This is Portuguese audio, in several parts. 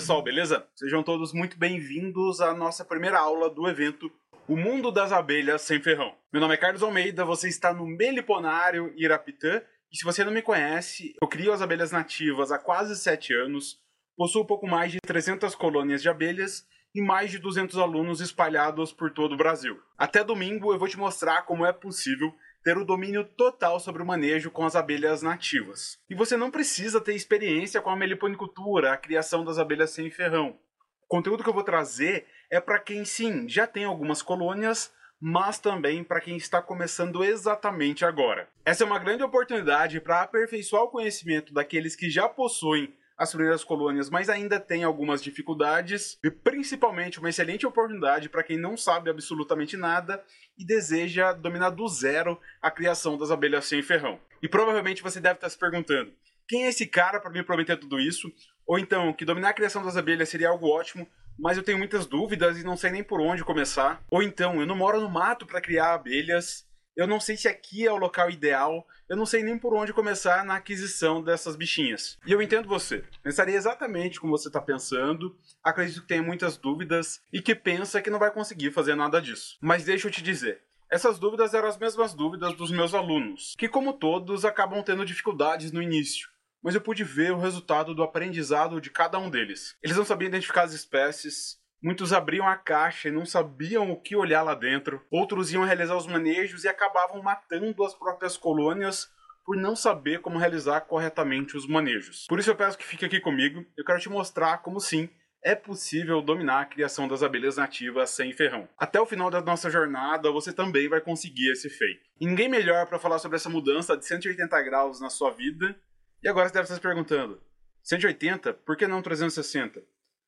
pessoal, beleza? Sejam todos muito bem-vindos à nossa primeira aula do evento O Mundo das Abelhas Sem Ferrão. Meu nome é Carlos Almeida, você está no Meliponário Irapitã e se você não me conhece, eu crio as abelhas nativas há quase 7 anos, possuo pouco mais de 300 colônias de abelhas e mais de 200 alunos espalhados por todo o Brasil. Até domingo eu vou te mostrar como é possível ter o domínio total sobre o manejo com as abelhas nativas. E você não precisa ter experiência com a meliponicultura, a criação das abelhas sem ferrão. O conteúdo que eu vou trazer é para quem sim já tem algumas colônias, mas também para quem está começando exatamente agora. Essa é uma grande oportunidade para aperfeiçoar o conhecimento daqueles que já possuem as primeiras colônias, mas ainda tem algumas dificuldades, e principalmente uma excelente oportunidade para quem não sabe absolutamente nada e deseja dominar do zero a criação das abelhas sem ferrão. E provavelmente você deve estar se perguntando: quem é esse cara para me prometer tudo isso? Ou então, que dominar a criação das abelhas seria algo ótimo, mas eu tenho muitas dúvidas e não sei nem por onde começar. Ou então, eu não moro no mato para criar abelhas eu não sei se aqui é o local ideal, eu não sei nem por onde começar na aquisição dessas bichinhas. E eu entendo você. Pensaria exatamente como você está pensando, acredito que tem muitas dúvidas e que pensa que não vai conseguir fazer nada disso. Mas deixa eu te dizer, essas dúvidas eram as mesmas dúvidas dos meus alunos, que, como todos, acabam tendo dificuldades no início. Mas eu pude ver o resultado do aprendizado de cada um deles. Eles não sabiam identificar as espécies, Muitos abriam a caixa e não sabiam o que olhar lá dentro. Outros iam realizar os manejos e acabavam matando as próprias colônias por não saber como realizar corretamente os manejos. Por isso eu peço que fique aqui comigo. Eu quero te mostrar como sim é possível dominar a criação das abelhas nativas sem ferrão. Até o final da nossa jornada, você também vai conseguir esse feito. E ninguém melhor para falar sobre essa mudança de 180 graus na sua vida. E agora você deve estar se perguntando: 180? Por que não 360?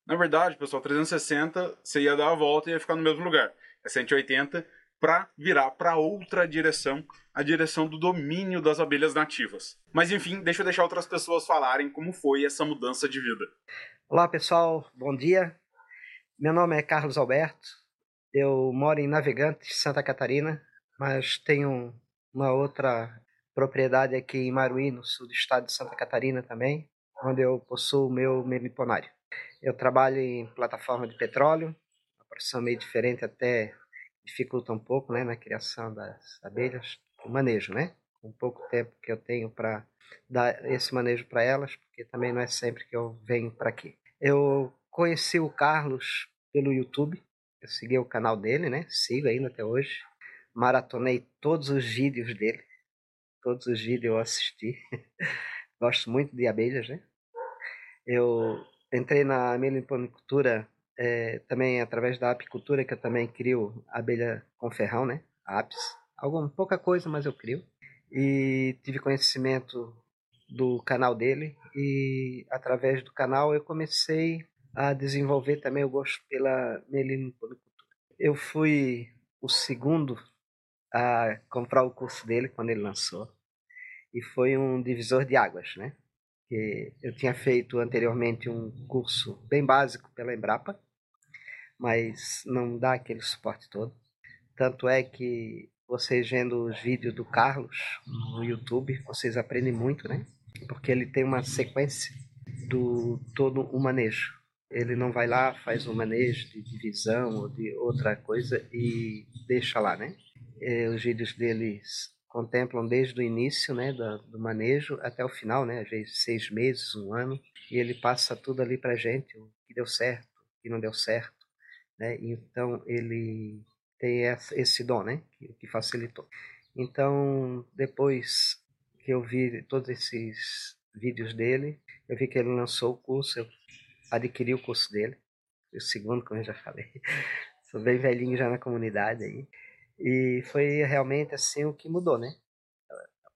Na verdade, pessoal, 360 você ia dar a volta e ia ficar no mesmo lugar. É 180 para virar para outra direção, a direção do domínio das abelhas nativas. Mas enfim, deixa eu deixar outras pessoas falarem como foi essa mudança de vida. Olá, pessoal, bom dia. Meu nome é Carlos Alberto. Eu moro em Navegante, Santa Catarina, mas tenho uma outra propriedade aqui em Maruí, no sul do estado de Santa Catarina também, onde eu possuo o meu meliponário. Eu trabalho em plataforma de petróleo, uma profissão meio diferente até dificulta um pouco, né, na criação das abelhas, o manejo, né? Um pouco tempo que eu tenho para dar esse manejo para elas, porque também não é sempre que eu venho para aqui. Eu conheci o Carlos pelo YouTube, eu segui o canal dele, né? Sigo ainda até hoje. Maratonei todos os vídeos dele, todos os vídeos eu assisti. Gosto muito de abelhas, né? Eu entrei na meliponicultura é, também através da apicultura, que eu também crio abelha com ferrão, né? Apis. Alguma pouca coisa, mas eu crio. E tive conhecimento do canal dele e através do canal eu comecei a desenvolver também o gosto pela meliponicultura. Eu fui o segundo a comprar o curso dele quando ele lançou e foi um divisor de águas, né? Que eu tinha feito anteriormente um curso bem básico pela Embrapa, mas não dá aquele suporte todo. Tanto é que vocês vendo os vídeos do Carlos no YouTube, vocês aprendem muito, né? Porque ele tem uma sequência do todo o manejo. Ele não vai lá, faz um manejo de divisão ou de outra coisa e deixa lá, né? E os vídeos deles contemplam desde o início né, do, do, manejo até o final, né, às vezes seis meses, um ano, e ele passa tudo ali para gente, o que deu certo, o que não deu certo. Né, então ele tem esse dom né, que, que facilitou. Então, depois que eu vi todos esses vídeos dele, eu vi que ele lançou o curso, eu adquiri o curso dele, o segundo, como eu já falei. Sou bem velhinho já na comunidade aí. E foi realmente assim o que mudou, né?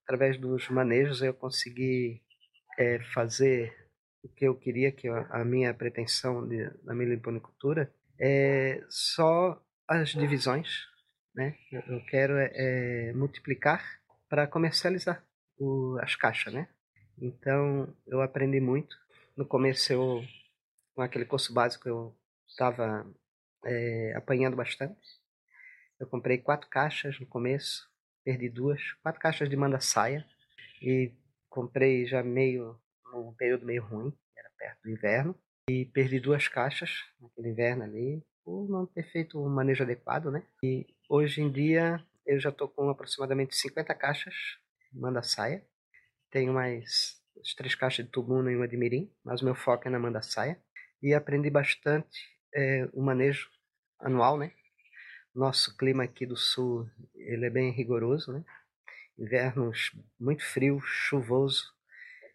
Através dos manejos eu consegui é, fazer o que eu queria, que a minha pretensão de, da meliponicultura é só as divisões, né? Eu quero é, é multiplicar para comercializar o, as caixas, né? Então eu aprendi muito. No começo eu, com aquele curso básico eu estava é, apanhando bastante eu comprei quatro caixas no começo, perdi duas, quatro caixas de manda saia e comprei já meio num período meio ruim, era perto do inverno. e perdi duas caixas naquele inverno ali por não ter feito um manejo adequado, né? E hoje em dia eu já estou com aproximadamente 50 caixas manda saia. Tenho mais três caixas de tubuna e uma de mirim, mas o meu foco é na manda saia. E aprendi bastante é, o manejo anual, né? Nosso clima aqui do sul, ele é bem rigoroso, né? Invernos muito frio, chuvoso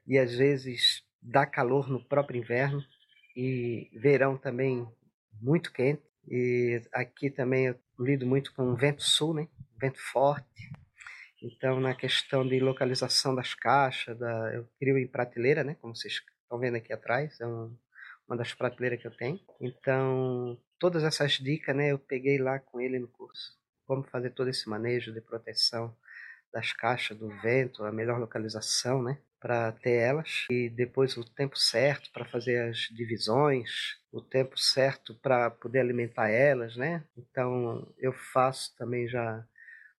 e às vezes dá calor no próprio inverno e verão também muito quente. E aqui também eu lido muito com vento sul, né? Vento forte. Então, na questão de localização das caixas, da, eu crio em prateleira, né? Como vocês estão vendo aqui atrás, é um, uma das prateleiras que eu tenho. Então, todas essas dicas, né? Eu peguei lá com ele no curso. Como fazer todo esse manejo de proteção das caixas, do vento, a melhor localização, né? para ter elas e depois o tempo certo para fazer as divisões, o tempo certo para poder alimentar elas, né? Então eu faço também já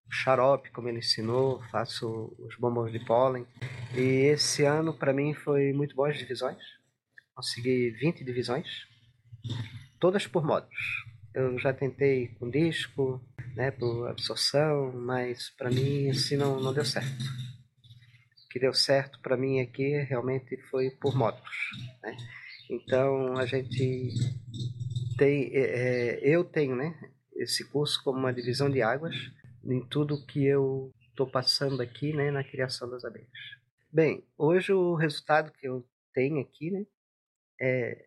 o xarope, como ele ensinou, faço os bombons de pólen. E esse ano para mim foi muito bom as divisões. Consegui 20 divisões, todas por módulos. Eu já tentei com disco, né, por absorção, mas para mim assim não, não deu certo que deu certo para mim aqui realmente foi por módulos. Né? Então a gente tem, é, é, eu tenho né, esse curso como uma divisão de águas em tudo que eu estou passando aqui né, na criação das abelhas. Bem, hoje o resultado que eu tenho aqui né, é,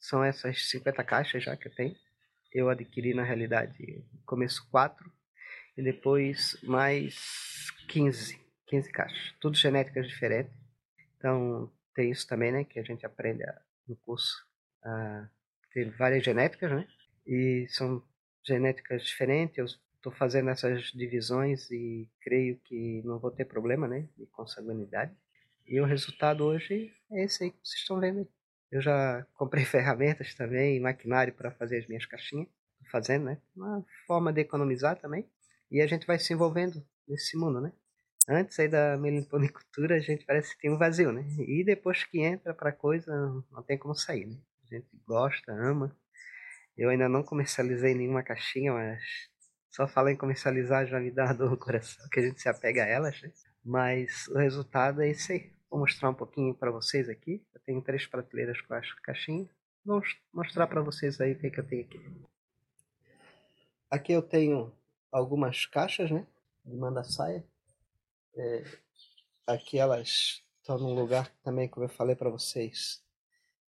são essas 50 caixas já que eu tenho. Eu adquiri na realidade começo 4 e depois mais 15 15 caixas, tudo genéticas diferentes. Então, tem isso também, né, que a gente aprende no curso. a ter várias genéticas, né? E são genéticas diferentes. Eu estou fazendo essas divisões e creio que não vou ter problema, né, de consanguinidade. E o resultado hoje é esse aí que vocês estão vendo. Aí. Eu já comprei ferramentas também, maquinário para fazer as minhas caixinhas. fazendo, né? Uma forma de economizar também. E a gente vai se envolvendo nesse mundo, né? antes aí da meliponicultura a gente parece que tem um vazio, né? E depois que entra pra coisa, não tem como sair, né? A gente gosta, ama. Eu ainda não comercializei nenhuma caixinha, mas só falar em comercializar já me dá uma dor no coração, que a gente se apega a elas, né? Mas o resultado é esse aí. Vou mostrar um pouquinho para vocês aqui. Eu tenho três prateleiras com as caixinhas. Vou mostrar para vocês aí o que, que eu tenho aqui. Aqui eu tenho algumas caixas, né? De manda-saia. É, aqui elas estão num lugar também, como eu falei para vocês,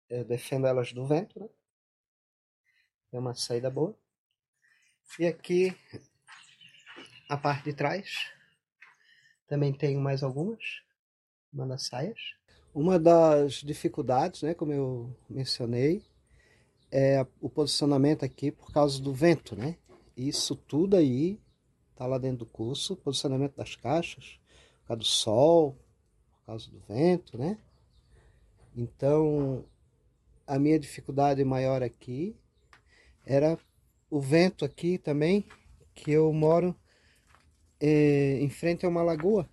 eu defendo elas do vento, né? É uma saída boa. E aqui, a parte de trás, também tenho mais algumas manda-saias. Uma das dificuldades, né, como eu mencionei, é o posicionamento aqui por causa do vento, né? Isso tudo aí tá lá dentro do curso, posicionamento das caixas, por causa do sol, por causa do vento, né? Então, a minha dificuldade maior aqui era o vento aqui também, que eu moro é, em frente a uma lagoa.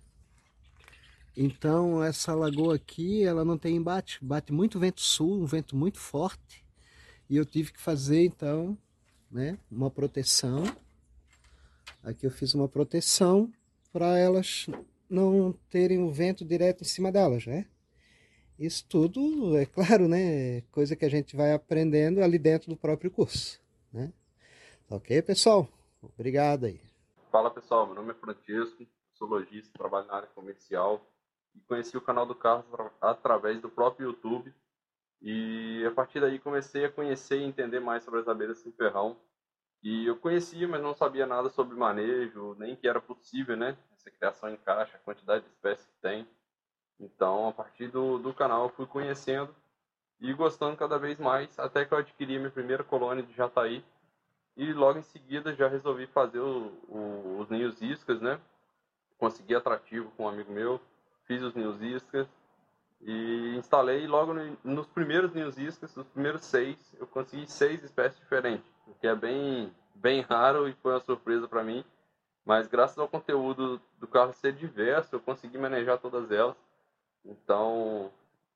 Então, essa lagoa aqui, ela não tem embate, bate muito vento sul, um vento muito forte. E eu tive que fazer, então, né, uma proteção. Aqui eu fiz uma proteção para elas não terem o vento direto em cima delas, né? Isso tudo, é claro, né? Coisa que a gente vai aprendendo ali dentro do próprio curso, né? Ok, pessoal? Obrigado aí. Fala, pessoal. Meu nome é Francisco, sou lojista, trabalho na área comercial e conheci o canal do Carlos através do próprio YouTube. E a partir daí comecei a conhecer e entender mais sobre as abelhas sem ferrão. E eu conhecia, mas não sabia nada sobre manejo, nem que era possível, né? essa criação em caixa, a quantidade de espécies que tem. Então, a partir do, do canal, eu fui conhecendo e gostando cada vez mais, até que eu adquiri minha primeira colônia de Jataí. E logo em seguida já resolvi fazer o, o, os ninhos iscas, né? Consegui atrativo com um amigo meu, fiz os ninhos iscas e instalei logo no, nos primeiros ninhos iscas, os primeiros seis, eu consegui seis espécies diferentes, o que é bem, bem raro e foi uma surpresa para mim. Mas graças ao conteúdo do carro ser diverso, eu consegui manejar todas elas. Então,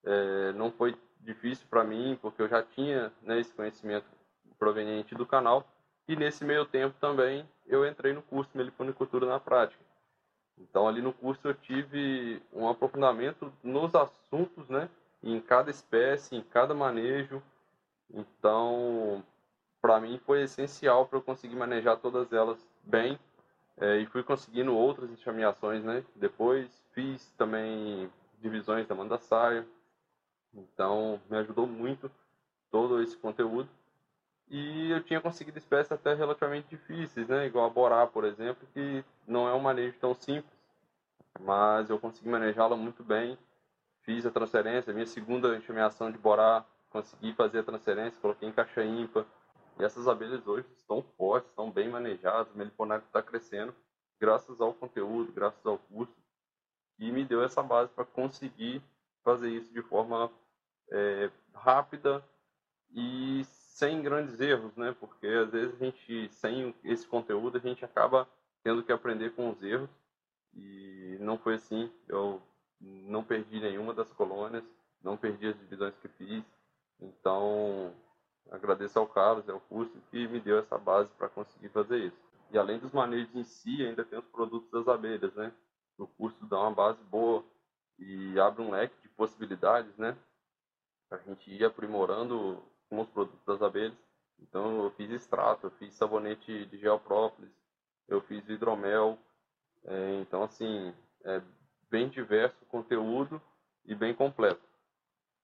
é, não foi difícil para mim, porque eu já tinha né, esse conhecimento proveniente do canal. E nesse meio tempo também eu entrei no curso Meliponicultura na Prática. Então ali no curso eu tive um aprofundamento nos assuntos, né, em cada espécie, em cada manejo. Então, para mim foi essencial para eu conseguir manejar todas elas bem é, e fui conseguindo outras enxameações, né? Depois fiz também divisões da manda saia, então me ajudou muito todo esse conteúdo. E eu tinha conseguido espécies até relativamente difíceis, né? Igual a Borá, por exemplo, que não é um manejo tão simples, mas eu consegui manejá-la muito bem. Fiz a transferência, minha segunda enxameação de Borá, consegui fazer a transferência, coloquei em caixa ímpar, e essas abelhas hoje estão fortes, estão bem manejadas, o meliponário está crescendo, graças ao conteúdo, graças ao curso, e me deu essa base para conseguir fazer isso de forma é, rápida e sem grandes erros, né? Porque às vezes a gente, sem esse conteúdo, a gente acaba tendo que aprender com os erros, e não foi assim. Eu não perdi nenhuma das colônias, não perdi as divisões que fiz, então Agradeço ao Carlos ao curso que me deu essa base para conseguir fazer isso. E além dos manejos em si, ainda tem os produtos das abelhas, né? O curso dá uma base boa e abre um leque de possibilidades, né? A gente ir aprimorando com os produtos das abelhas. Então eu fiz extrato, eu fiz sabonete de gel própolis, eu fiz hidromel. É, então assim, é bem diverso o conteúdo e bem completo.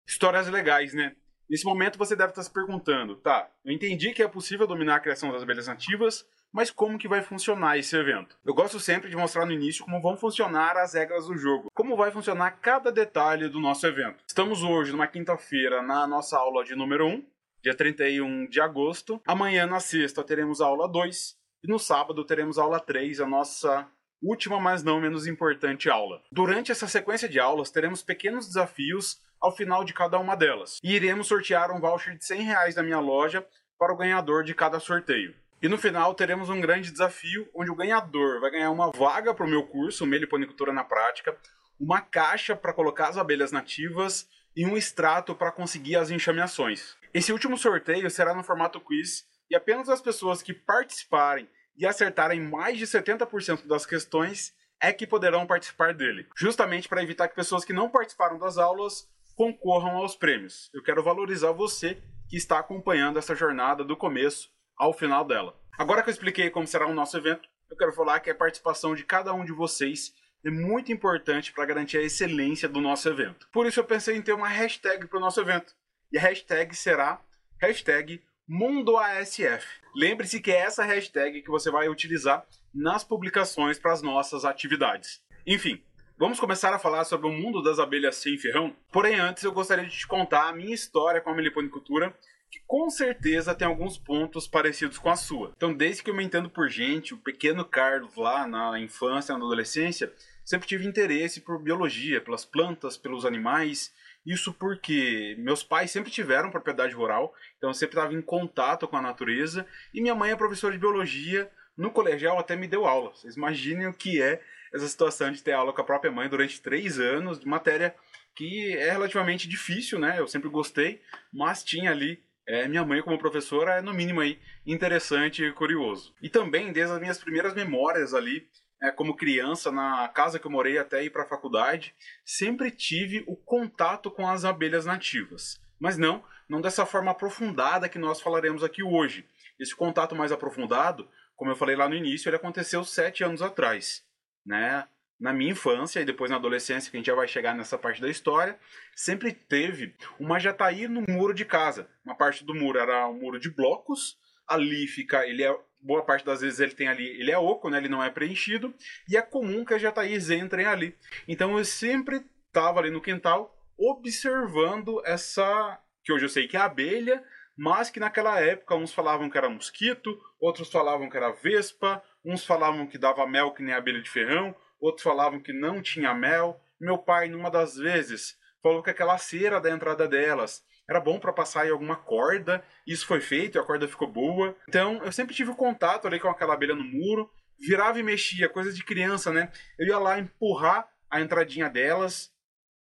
Histórias legais, né? Nesse momento você deve estar se perguntando, tá, eu entendi que é possível dominar a criação das abelhas nativas, mas como que vai funcionar esse evento? Eu gosto sempre de mostrar no início como vão funcionar as regras do jogo, como vai funcionar cada detalhe do nosso evento. Estamos hoje numa quinta-feira na nossa aula de número 1, dia 31 de agosto. Amanhã na sexta teremos a aula 2 e no sábado teremos a aula 3, a nossa última, mas não menos importante aula. Durante essa sequência de aulas teremos pequenos desafios ao final de cada uma delas. E iremos sortear um voucher de 100 reais da minha loja para o ganhador de cada sorteio. E no final teremos um grande desafio, onde o ganhador vai ganhar uma vaga para o meu curso, Meliponicultura na Prática, uma caixa para colocar as abelhas nativas e um extrato para conseguir as enxameações. Esse último sorteio será no formato quiz e apenas as pessoas que participarem e acertarem mais de 70% das questões é que poderão participar dele, justamente para evitar que pessoas que não participaram das aulas concorram aos prêmios. Eu quero valorizar você que está acompanhando essa jornada do começo ao final dela. Agora que eu expliquei como será o nosso evento, eu quero falar que a participação de cada um de vocês é muito importante para garantir a excelência do nosso evento. Por isso eu pensei em ter uma hashtag para o nosso evento. E a hashtag será hashtag MundoASF. Lembre-se que é essa hashtag que você vai utilizar nas publicações para as nossas atividades. Enfim, Vamos começar a falar sobre o mundo das abelhas sem ferrão? Porém, antes eu gostaria de te contar a minha história com a meliponicultura, que com certeza tem alguns pontos parecidos com a sua. Então, desde que eu me entendo por gente, o pequeno Carlos lá na infância, na adolescência, sempre tive interesse por biologia, pelas plantas, pelos animais. Isso porque meus pais sempre tiveram propriedade rural, então eu sempre estava em contato com a natureza, e minha mãe é professora de biologia, no colegial até me deu aula. Vocês imaginem o que é essa situação de ter aula com a própria mãe durante três anos, de matéria que é relativamente difícil, né? Eu sempre gostei, mas tinha ali é, minha mãe como professora é no mínimo aí interessante e curioso. E também desde as minhas primeiras memórias ali, é, como criança na casa que eu morei até ir para a faculdade, sempre tive o contato com as abelhas nativas. Mas não, não dessa forma aprofundada que nós falaremos aqui hoje. Esse contato mais aprofundado, como eu falei lá no início, ele aconteceu sete anos atrás né? Na minha infância e depois na adolescência, que a gente já vai chegar nessa parte da história, sempre teve uma jataí no muro de casa. Uma parte do muro era um muro de blocos, ali fica, ele é boa parte das vezes ele tem ali, ele é oco, né? Ele não é preenchido e é comum que as jataís entrem ali. Então eu sempre estava ali no quintal observando essa que hoje eu sei que é abelha, mas que naquela época uns falavam que era mosquito, outros falavam que era vespa, uns falavam que dava mel que nem abelha de ferrão, outros falavam que não tinha mel. Meu pai, numa das vezes, falou que aquela cera da entrada delas era bom para passar em alguma corda. Isso foi feito e a corda ficou boa. Então, eu sempre tive contato ali com aquela abelha no muro, virava e mexia, coisa de criança, né? Eu ia lá empurrar a entradinha delas,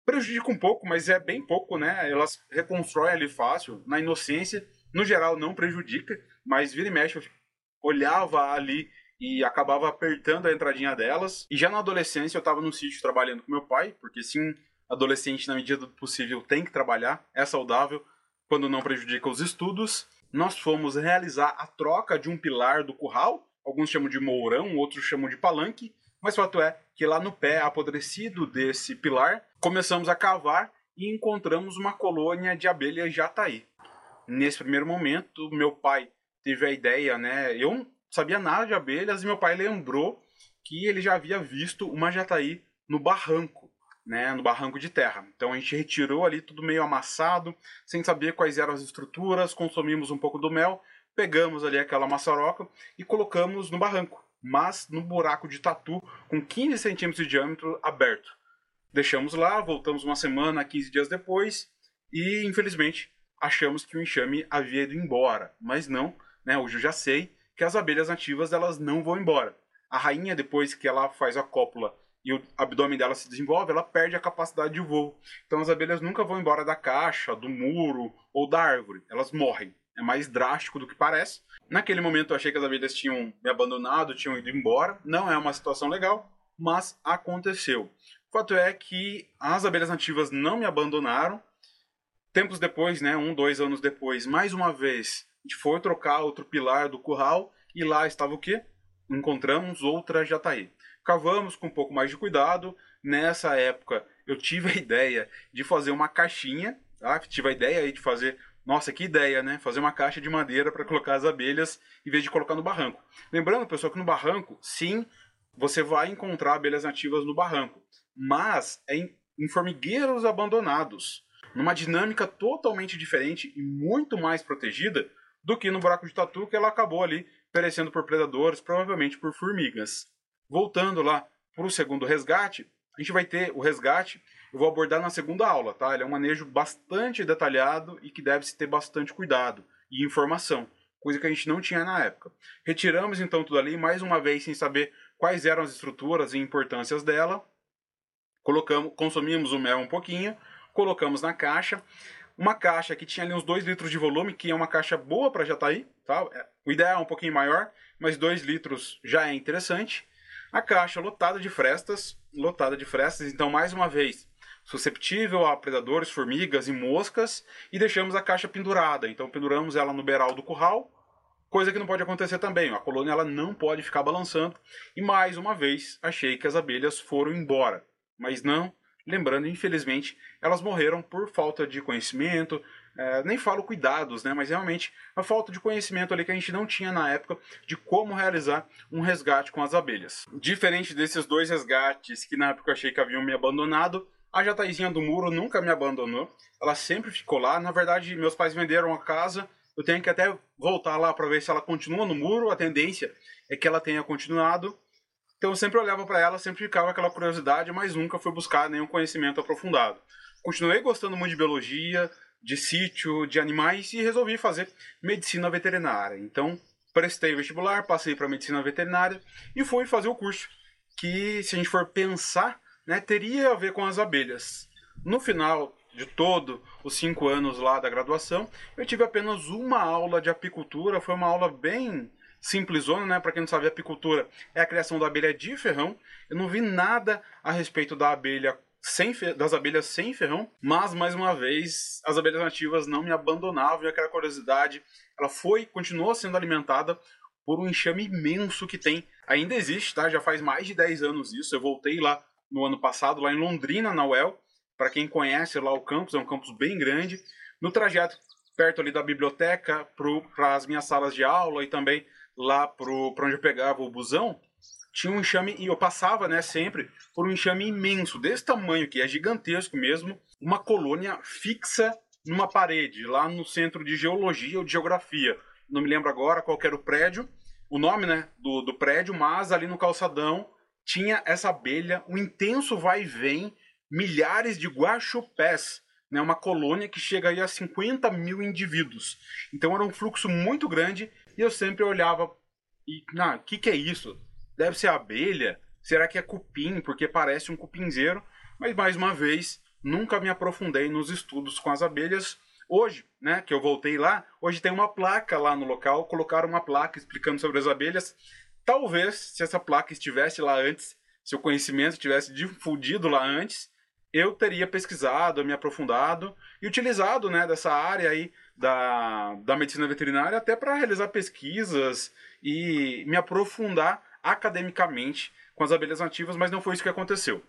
prejudica um pouco, mas é bem pouco, né? Elas reconstroem ali fácil, na inocência. No geral, não prejudica, mas vira e mexe, eu olhava ali e acabava apertando a entradinha delas. E já na adolescência, eu estava no sítio trabalhando com meu pai, porque sim, adolescente, na medida do possível, tem que trabalhar, é saudável, quando não prejudica os estudos. Nós fomos realizar a troca de um pilar do curral, alguns chamam de mourão, outros chamam de palanque, mas fato é que lá no pé apodrecido desse pilar, começamos a cavar e encontramos uma colônia de abelhas jataí. Nesse primeiro momento, meu pai teve a ideia, né? Eu sabia nada de abelhas e meu pai lembrou que ele já havia visto uma jataí no barranco, né, no barranco de terra. Então a gente retirou ali tudo meio amassado, sem saber quais eram as estruturas, consumimos um pouco do mel, pegamos ali aquela maçaroca e colocamos no barranco mas no buraco de tatu com 15 centímetros de diâmetro aberto. Deixamos lá, voltamos uma semana, 15 dias depois e infelizmente achamos que o enxame havia ido embora, mas não, né? Hoje eu já sei que as abelhas nativas elas não vão embora. A rainha depois que ela faz a cópula e o abdômen dela se desenvolve, ela perde a capacidade de voo. Então as abelhas nunca vão embora da caixa, do muro ou da árvore, elas morrem é mais drástico do que parece. Naquele momento eu achei que as abelhas tinham me abandonado, tinham ido embora. Não é uma situação legal, mas aconteceu. O fato é que as abelhas nativas não me abandonaram. Tempos depois, né, um, dois anos depois, mais uma vez, a gente foi trocar outro pilar do curral e lá estava o quê? Encontramos outra jataí. Cavamos com um pouco mais de cuidado. Nessa época, eu tive a ideia de fazer uma caixinha, tá? tive a ideia de fazer nossa, que ideia, né? Fazer uma caixa de madeira para colocar as abelhas em vez de colocar no barranco. Lembrando, pessoal, que no barranco, sim, você vai encontrar abelhas nativas no barranco, mas é em, em formigueiros abandonados, numa dinâmica totalmente diferente e muito mais protegida do que no buraco de tatu que ela acabou ali perecendo por predadores, provavelmente por formigas. Voltando lá para o segundo resgate, a gente vai ter o resgate eu vou abordar na segunda aula, tá? Ele é um manejo bastante detalhado e que deve-se ter bastante cuidado e informação, coisa que a gente não tinha na época. Retiramos então tudo ali, mais uma vez sem saber quais eram as estruturas e importâncias dela. Colocamos, consumimos o mel um pouquinho, colocamos na caixa. Uma caixa que tinha ali uns 2 litros de volume, que é uma caixa boa para Jataí, tá? É, o ideal é um pouquinho maior, mas 2 litros já é interessante. A caixa lotada de frestas, lotada de frestas, então mais uma vez susceptível a predadores, formigas e moscas, e deixamos a caixa pendurada. Então penduramos ela no beiral do curral, coisa que não pode acontecer também. A colônia ela não pode ficar balançando. E mais uma vez achei que as abelhas foram embora, mas não. Lembrando, infelizmente, elas morreram por falta de conhecimento, é, nem falo cuidados, né, mas realmente a falta de conhecimento ali que a gente não tinha na época de como realizar um resgate com as abelhas. Diferente desses dois resgates que na época eu achei que haviam me abandonado, a Jataizinha do Muro nunca me abandonou. Ela sempre ficou lá. Na verdade, meus pais venderam a casa. Eu tenho que até voltar lá para ver se ela continua no muro. A tendência é que ela tenha continuado. Então eu sempre olhava para ela, sempre ficava aquela curiosidade, mas nunca fui buscar nenhum conhecimento aprofundado. Continuei gostando muito de biologia, de sítio, de animais e resolvi fazer medicina veterinária. Então prestei vestibular, passei para medicina veterinária e fui fazer o curso. Que se a gente for pensar né, teria a ver com as abelhas. No final de todo os cinco anos lá da graduação, eu tive apenas uma aula de apicultura, foi uma aula bem simplesona, né? Para quem não sabe, apicultura é a criação da abelha de ferrão. Eu não vi nada a respeito da abelha sem das abelhas sem ferrão, mas mais uma vez as abelhas nativas não me abandonavam e aquela curiosidade, ela foi, continuou sendo alimentada por um enxame imenso que tem. Ainda existe, tá? Já faz mais de 10 anos isso. Eu voltei lá no ano passado, lá em Londrina, na UEL. Para quem conhece lá o campus, é um campus bem grande. No trajeto perto ali da biblioteca para as minhas salas de aula e também lá para onde eu pegava o busão, tinha um enxame, e eu passava né, sempre por um enxame imenso, desse tamanho que é gigantesco mesmo, uma colônia fixa numa parede, lá no centro de geologia ou de geografia. Não me lembro agora qual era o prédio, o nome né, do, do prédio, mas ali no calçadão tinha essa abelha, um intenso vai e vem, milhares de guaxupés, né, uma colônia que chega aí a 50 mil indivíduos. Então era um fluxo muito grande e eu sempre olhava e, o que, que é isso? Deve ser abelha? Será que é cupim? Porque parece um cupinzeiro. Mas mais uma vez, nunca me aprofundei nos estudos com as abelhas. Hoje, né, que eu voltei lá, hoje tem uma placa lá no local, colocaram uma placa explicando sobre as abelhas. Talvez, se essa placa estivesse lá antes, se o conhecimento tivesse difundido lá antes, eu teria pesquisado, me aprofundado e utilizado né, dessa área aí da, da medicina veterinária até para realizar pesquisas e me aprofundar academicamente com as abelhas nativas, mas não foi isso que aconteceu.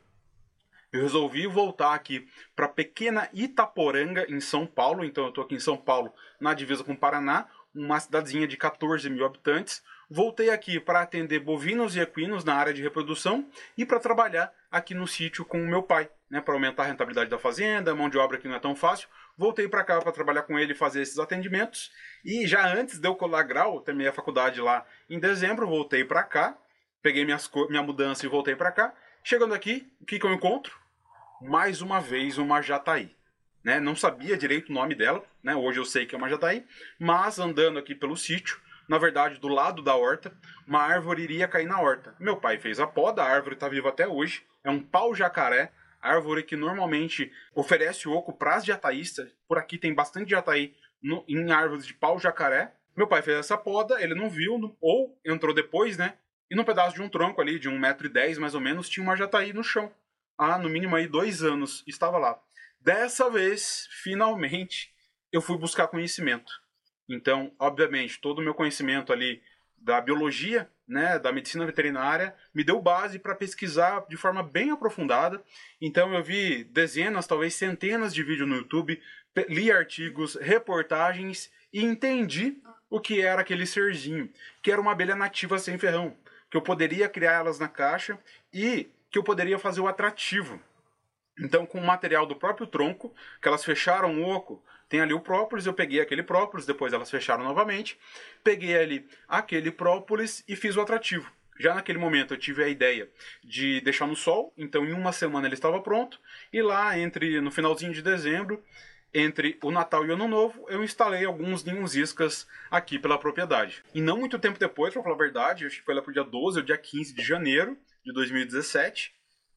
Eu resolvi voltar aqui para pequena Itaporanga, em São Paulo. Então, eu estou aqui em São Paulo, na divisa com o Paraná, uma cidadezinha de 14 mil habitantes. Voltei aqui para atender bovinos e equinos na área de reprodução e para trabalhar aqui no sítio com o meu pai, né, para aumentar a rentabilidade da fazenda, mão de obra que não é tão fácil. Voltei para cá para trabalhar com ele e fazer esses atendimentos. E já antes de eu colar grau, terminei a faculdade lá em dezembro, voltei para cá, peguei minhas, minha mudança e voltei para cá. Chegando aqui, o que, que eu encontro? Mais uma vez uma jataí. Né? Não sabia direito o nome dela, né? hoje eu sei que é uma jataí, mas andando aqui pelo sítio, na verdade, do lado da horta, uma árvore iria cair na horta. Meu pai fez a poda, a árvore está viva até hoje, é um pau-jacaré, árvore que normalmente oferece oco para as jataístas. Por aqui tem bastante jataí no, em árvores de pau-jacaré. Meu pai fez essa poda, ele não viu, ou entrou depois, né? E num pedaço de um tronco ali, de 1,10m mais ou menos, tinha uma jataí no chão. Há, no mínimo, aí dois anos estava lá. Dessa vez, finalmente, eu fui buscar conhecimento. Então, obviamente, todo o meu conhecimento ali da biologia, né, da medicina veterinária, me deu base para pesquisar de forma bem aprofundada. Então, eu vi dezenas, talvez centenas de vídeos no YouTube, li artigos, reportagens e entendi o que era aquele serzinho, que era uma abelha nativa sem ferrão, que eu poderia criar elas na caixa e que eu poderia fazer o atrativo. Então, com o material do próprio tronco, que elas fecharam o oco, tem ali o própolis, eu peguei aquele própolis, depois elas fecharam novamente, peguei ali aquele própolis e fiz o atrativo. Já naquele momento eu tive a ideia de deixar no sol, então em uma semana ele estava pronto, e lá entre no finalzinho de dezembro, entre o Natal e o Ano Novo, eu instalei alguns ninhos iscas aqui pela propriedade. E não muito tempo depois, para falar a verdade, acho que foi lá pro dia 12 ou dia 15 de janeiro de 2017,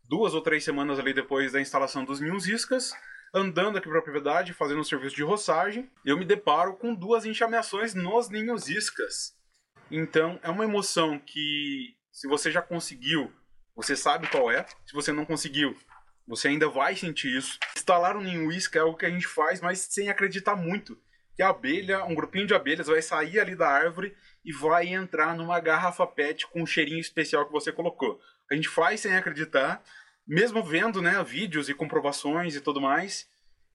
duas ou três semanas ali depois da instalação dos ninhos iscas, andando aqui para a propriedade, fazendo um serviço de roçagem, eu me deparo com duas enxameações nos ninhos iscas. Então, é uma emoção que, se você já conseguiu, você sabe qual é. Se você não conseguiu, você ainda vai sentir isso. Instalar um ninho isca é algo que a gente faz, mas sem acreditar muito. Que a abelha, um grupinho de abelhas, vai sair ali da árvore e vai entrar numa garrafa PET com um cheirinho especial que você colocou. A gente faz sem acreditar, mesmo vendo né, vídeos e comprovações e tudo mais,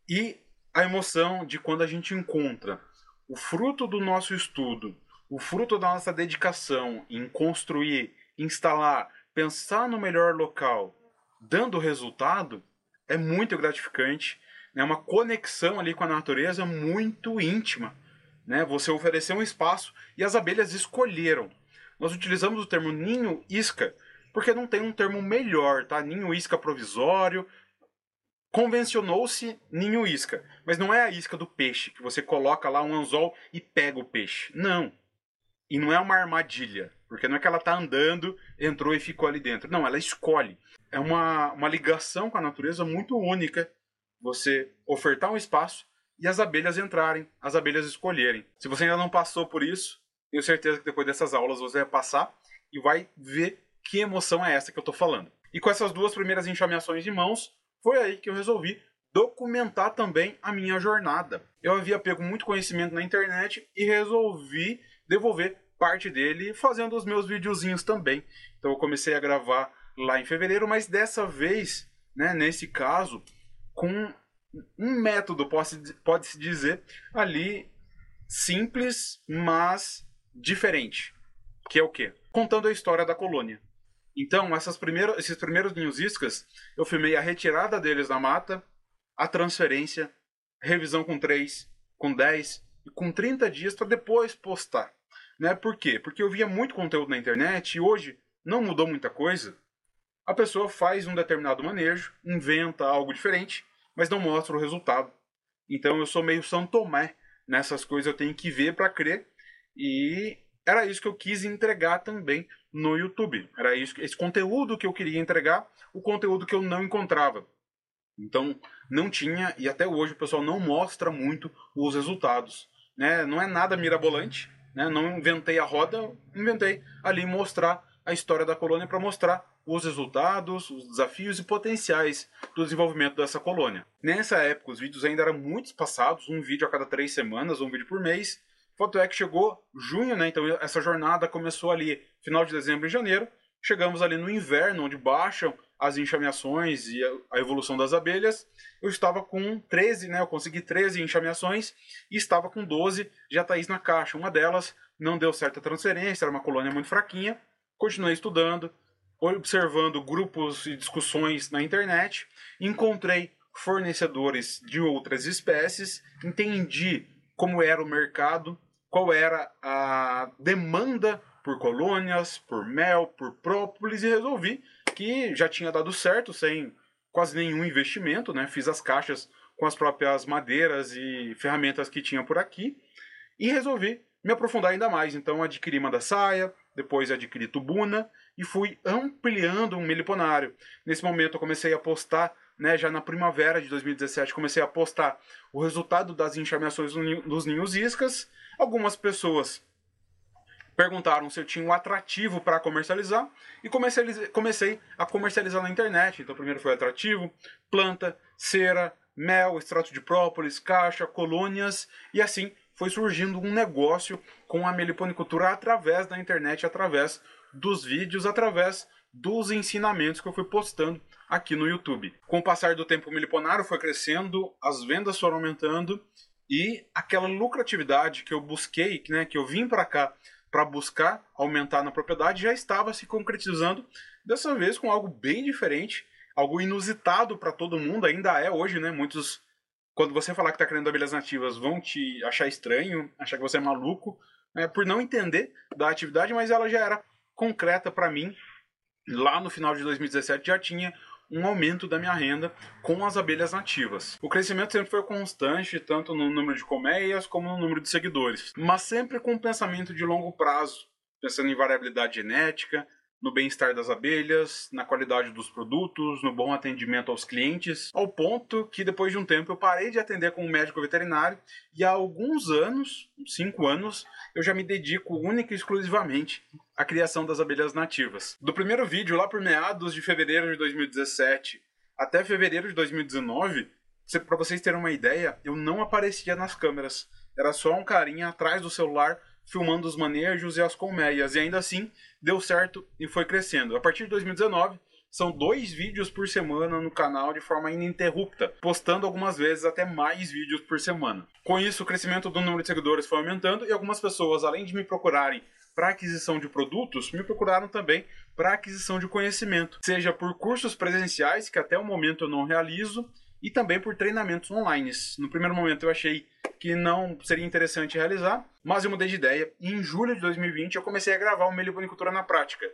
e a emoção de quando a gente encontra o fruto do nosso estudo, o fruto da nossa dedicação em construir, instalar, pensar no melhor local, dando resultado, é muito gratificante. É uma conexão ali com a natureza muito íntima. Né? Você ofereceu um espaço e as abelhas escolheram. Nós utilizamos o termo ninho isca porque não tem um termo melhor, tá? Ninho isca provisório. Convencionou-se ninho isca, mas não é a isca do peixe, que você coloca lá um anzol e pega o peixe. Não. E não é uma armadilha, porque não é que ela está andando, entrou e ficou ali dentro. Não, ela escolhe. É uma, uma ligação com a natureza muito única. Você ofertar um espaço e as abelhas entrarem, as abelhas escolherem. Se você ainda não passou por isso, tenho certeza que depois dessas aulas você vai passar e vai ver que emoção é essa que eu estou falando. E com essas duas primeiras enxameações de mãos, foi aí que eu resolvi documentar também a minha jornada. Eu havia pego muito conhecimento na internet e resolvi devolver parte dele fazendo os meus videozinhos também. Então eu comecei a gravar lá em fevereiro, mas dessa vez, né, nesse caso, com um método, pode-se dizer, ali simples, mas diferente. Que é o quê? Contando a história da colônia. Então, essas primeiras, esses primeiros ninhos iscas, eu filmei a retirada deles da mata, a transferência, revisão com 3, com 10 e com 30 dias para depois postar. Né? Por quê? Porque eu via muito conteúdo na internet e hoje não mudou muita coisa. A pessoa faz um determinado manejo, inventa algo diferente, mas não mostra o resultado. Então eu sou meio São Tomé nessas coisas, eu tenho que ver para crer. E era isso que eu quis entregar também no YouTube. Era isso, esse conteúdo que eu queria entregar, o conteúdo que eu não encontrava. Então, não tinha e até hoje o pessoal não mostra muito os resultados. Né? Não é nada mirabolante, né? não inventei a roda, inventei ali mostrar a história da colônia para mostrar os resultados, os desafios e potenciais do desenvolvimento dessa colônia. Nessa época, os vídeos ainda eram muito espaçados, um vídeo a cada três semanas, um vídeo por mês. Fato é que chegou junho, né? Então essa jornada começou ali final de dezembro e janeiro. Chegamos ali no inverno, onde baixam as enxameações e a evolução das abelhas. Eu estava com 13, né? Eu consegui 13 enxameações e estava com 12 jataís na caixa. Uma delas não deu certa transferência, era uma colônia muito fraquinha. Continuei estudando, observando grupos e discussões na internet, encontrei fornecedores de outras espécies, entendi como era o mercado, qual era a demanda por colônias, por mel, por própolis e resolvi que já tinha dado certo sem quase nenhum investimento, né? Fiz as caixas com as próprias madeiras e ferramentas que tinha por aqui e resolvi me aprofundar ainda mais. Então adquiri manda saia, depois adquiri tubuna e fui ampliando um meliponário. Nesse momento eu comecei a postar, né, já na primavera de 2017, comecei a postar o resultado das enxameações dos ninhos iscas. Algumas pessoas perguntaram se eu tinha um atrativo para comercializar e comecei, a comercializar na internet. Então, primeiro foi atrativo, planta, cera, mel, extrato de própolis, caixa, colônias e assim foi surgindo um negócio com a meliponicultura através da internet, através dos vídeos, através dos ensinamentos que eu fui postando aqui no YouTube. Com o passar do tempo, o meliponário foi crescendo, as vendas foram aumentando e aquela lucratividade que eu busquei, né, que eu vim para cá para buscar aumentar na propriedade, já estava se concretizando, dessa vez com algo bem diferente, algo inusitado para todo mundo, ainda é hoje, né? Muitos quando você falar que está criando abelhas nativas, vão te achar estranho, achar que você é maluco, né, por não entender da atividade, mas ela já era concreta para mim. Lá no final de 2017 já tinha um aumento da minha renda com as abelhas nativas. O crescimento sempre foi constante, tanto no número de colmeias como no número de seguidores, mas sempre com um pensamento de longo prazo, pensando em variabilidade genética, no bem-estar das abelhas, na qualidade dos produtos, no bom atendimento aos clientes, ao ponto que depois de um tempo eu parei de atender como médico veterinário e há alguns anos, cinco anos, eu já me dedico única e exclusivamente à criação das abelhas nativas. Do primeiro vídeo, lá por meados de fevereiro de 2017 até fevereiro de 2019, para vocês terem uma ideia, eu não aparecia nas câmeras. Era só um carinha atrás do celular filmando os manejos e as colmeias. E ainda assim, deu certo e foi crescendo. A partir de 2019, são dois vídeos por semana no canal de forma ininterrupta, postando algumas vezes até mais vídeos por semana. Com isso, o crescimento do número de seguidores foi aumentando e algumas pessoas, além de me procurarem para aquisição de produtos, me procuraram também para aquisição de conhecimento, seja por cursos presenciais, que até o momento eu não realizo, e também por treinamentos online. No primeiro momento eu achei que não seria interessante realizar, mas eu mudei de ideia e em julho de 2020 eu comecei a gravar o Meliponicultura na Prática.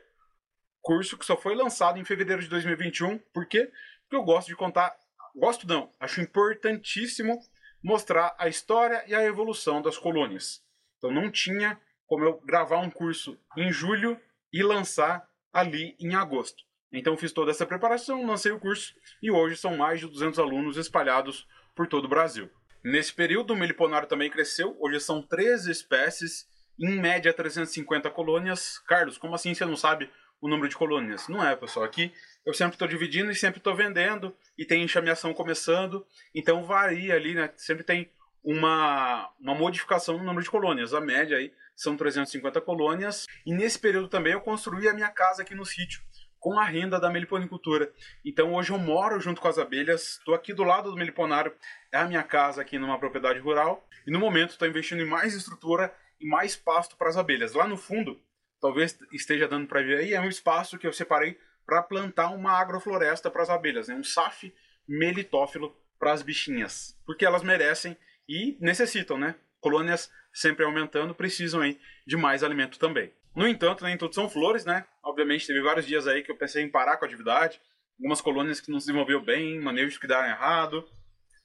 Curso que só foi lançado em fevereiro de 2021, por quê? Porque eu gosto de contar, gosto não, acho importantíssimo mostrar a história e a evolução das colônias. Então não tinha como eu gravar um curso em julho e lançar ali em agosto. Então fiz toda essa preparação, lancei o curso e hoje são mais de 200 alunos espalhados por todo o Brasil. Nesse período, o meliponário também cresceu, hoje são 13 espécies, em média 350 colônias. Carlos, como assim você não sabe o número de colônias? Não é, pessoal. Aqui eu sempre estou dividindo e sempre estou vendendo, e tem enxameação começando, então varia ali, né? Sempre tem uma, uma modificação no número de colônias. A média aí são 350 colônias. E nesse período também eu construí a minha casa aqui no sítio com a renda da meliponicultura. Então hoje eu moro junto com as abelhas, estou aqui do lado do meliponário, é a minha casa aqui numa propriedade rural, e no momento estou investindo em mais estrutura e mais pasto para as abelhas. Lá no fundo, talvez esteja dando para ver aí, é um espaço que eu separei para plantar uma agrofloresta para as abelhas, né? um SAF melitófilo para as bichinhas, porque elas merecem e necessitam, né? Colônias sempre aumentando, precisam aí de mais alimento também. No entanto, nem tudo são flores, né? Obviamente, teve vários dias aí que eu pensei em parar com a atividade. Algumas colônias que não se desenvolveu bem, manejos que deram errado,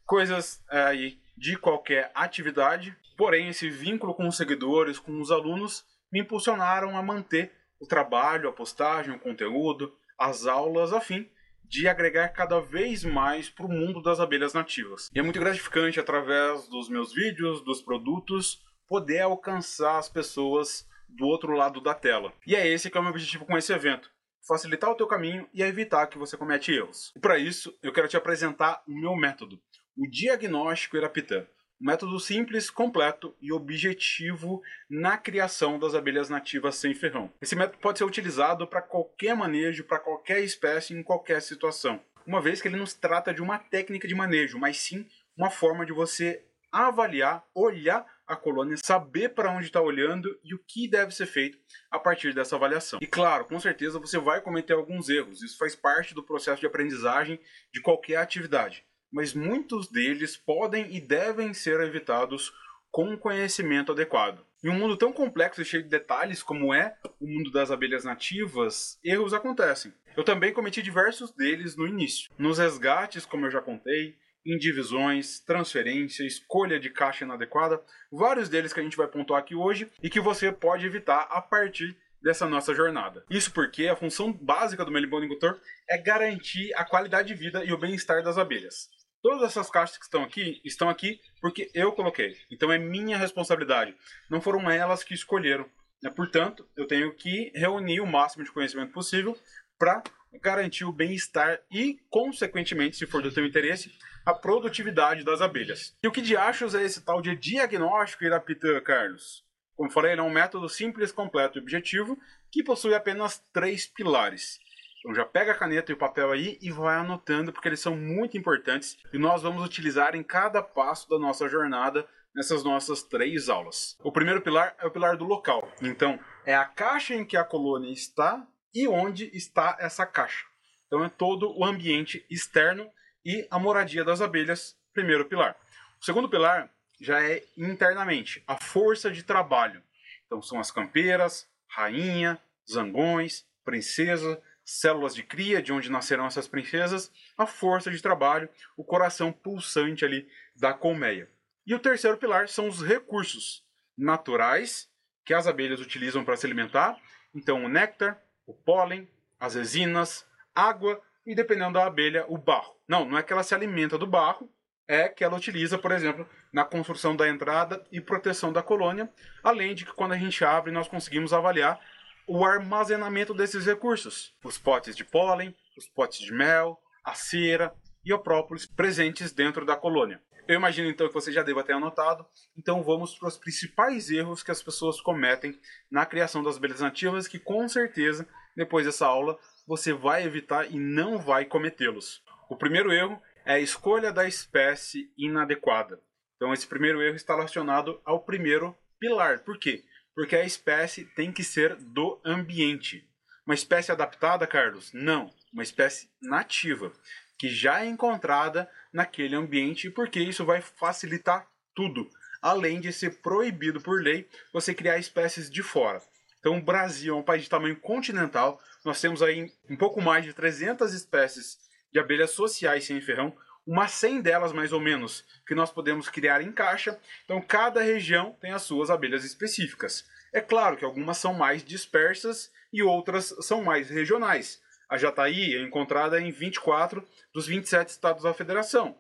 coisas é, aí de qualquer atividade. Porém, esse vínculo com os seguidores, com os alunos, me impulsionaram a manter o trabalho, a postagem, o conteúdo, as aulas, a fim de agregar cada vez mais para o mundo das abelhas nativas. E é muito gratificante, através dos meus vídeos, dos produtos, poder alcançar as pessoas do outro lado da tela. E é esse que é o meu objetivo com esse evento. Facilitar o teu caminho e evitar que você cometa erros. E para isso, eu quero te apresentar o meu método, o diagnóstico Irapitã. Um método simples, completo e objetivo na criação das abelhas nativas sem ferrão. Esse método pode ser utilizado para qualquer manejo, para qualquer espécie, em qualquer situação. Uma vez que ele não se trata de uma técnica de manejo, mas sim uma forma de você avaliar, olhar a colônia, saber para onde está olhando e o que deve ser feito a partir dessa avaliação. E claro, com certeza você vai cometer alguns erros, isso faz parte do processo de aprendizagem de qualquer atividade mas muitos deles podem e devem ser evitados com um conhecimento adequado. Em um mundo tão complexo e cheio de detalhes como é o mundo das abelhas nativas, erros acontecem. Eu também cometi diversos deles no início. Nos resgates, como eu já contei, em divisões, transferência, escolha de caixa inadequada, vários deles que a gente vai pontuar aqui hoje e que você pode evitar a partir dessa nossa jornada. Isso porque a função básica do melibonicultor é garantir a qualidade de vida e o bem-estar das abelhas. Todas essas caixas que estão aqui, estão aqui porque eu coloquei. Então é minha responsabilidade. Não foram elas que escolheram. Né? Portanto, eu tenho que reunir o máximo de conhecimento possível para garantir o bem-estar e, consequentemente, se for do teu interesse, a produtividade das abelhas. E o que de achos é esse tal de diagnóstico Irapitã, Carlos? Como falei, ele é um método simples, completo e objetivo que possui apenas três pilares. Então já pega a caneta e o papel aí e vai anotando porque eles são muito importantes e nós vamos utilizar em cada passo da nossa jornada nessas nossas três aulas. O primeiro pilar é o pilar do local. Então, é a caixa em que a colônia está e onde está essa caixa. Então é todo o ambiente externo e a moradia das abelhas, primeiro pilar. O segundo pilar já é internamente, a força de trabalho. Então são as campeiras, rainha, zangões, princesa, células de cria, de onde nascerão essas princesas, a força de trabalho, o coração pulsante ali da colmeia. E o terceiro pilar são os recursos naturais que as abelhas utilizam para se alimentar. Então, o néctar, o pólen, as resinas, água e, dependendo da abelha, o barro. Não, não é que ela se alimenta do barro, é que ela utiliza, por exemplo, na construção da entrada e proteção da colônia, além de que quando a gente abre nós conseguimos avaliar o armazenamento desses recursos. Os potes de pólen, os potes de mel, a cera e o própolis presentes dentro da colônia. Eu imagino então que você já deva ter anotado. Então vamos para os principais erros que as pessoas cometem na criação das abelhas nativas, que com certeza, depois dessa aula, você vai evitar e não vai cometê-los. O primeiro erro é a escolha da espécie inadequada. Então esse primeiro erro está relacionado ao primeiro pilar. Por quê? Porque a espécie tem que ser do ambiente. Uma espécie adaptada, Carlos? Não. Uma espécie nativa, que já é encontrada naquele ambiente, porque isso vai facilitar tudo. Além de ser proibido por lei você criar espécies de fora. Então, o Brasil é um país de tamanho continental. Nós temos aí um pouco mais de 300 espécies de abelhas sociais sem ferrão, umas 100 delas mais ou menos que nós podemos criar em caixa. Então cada região tem as suas abelhas específicas. É claro que algumas são mais dispersas e outras são mais regionais. A jataí é encontrada em 24 dos 27 estados da federação.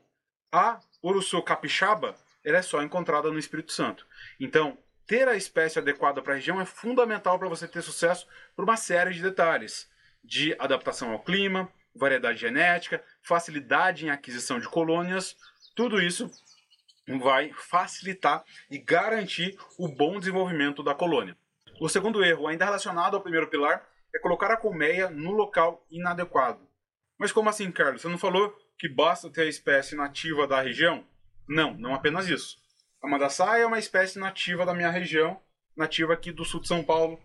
A uruçu capixaba ela é só encontrada no Espírito Santo. Então, ter a espécie adequada para a região é fundamental para você ter sucesso por uma série de detalhes, de adaptação ao clima, variedade genética, facilidade em aquisição de colônias, tudo isso vai facilitar e garantir o bom desenvolvimento da colônia. O segundo erro, ainda relacionado ao primeiro pilar, é colocar a colmeia no local inadequado. Mas como assim, Carlos? Você não falou que basta ter a espécie nativa da região? Não, não apenas isso. A mandaçaia é uma espécie nativa da minha região, nativa aqui do sul de São Paulo,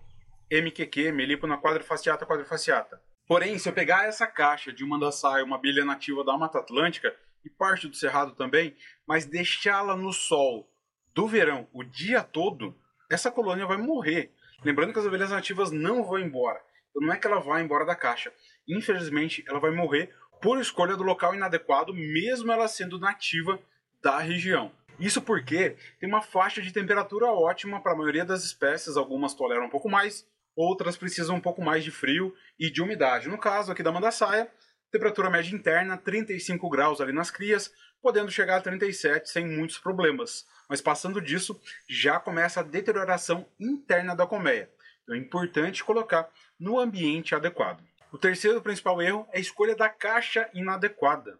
MQQ, Melipona quadrifaciata quadrifaciata. Porém, se eu pegar essa caixa de mandaçaia, uma abelha nativa da Mata Atlântica e parte do Cerrado também, mas deixá-la no sol do verão o dia todo, essa colônia vai morrer. Lembrando que as abelhas nativas não vão embora. Então não é que ela vai embora da caixa. Infelizmente, ela vai morrer por escolha do local inadequado, mesmo ela sendo nativa da região. Isso porque tem uma faixa de temperatura ótima para a maioria das espécies, algumas toleram um pouco mais, outras precisam um pouco mais de frio e de umidade. No caso aqui da mandaçaia, temperatura média interna 35 graus ali nas crias, podendo chegar a 37 sem muitos problemas. Mas passando disso, já começa a deterioração interna da colmeia. Então é importante colocar no ambiente adequado. O terceiro principal erro é a escolha da caixa inadequada.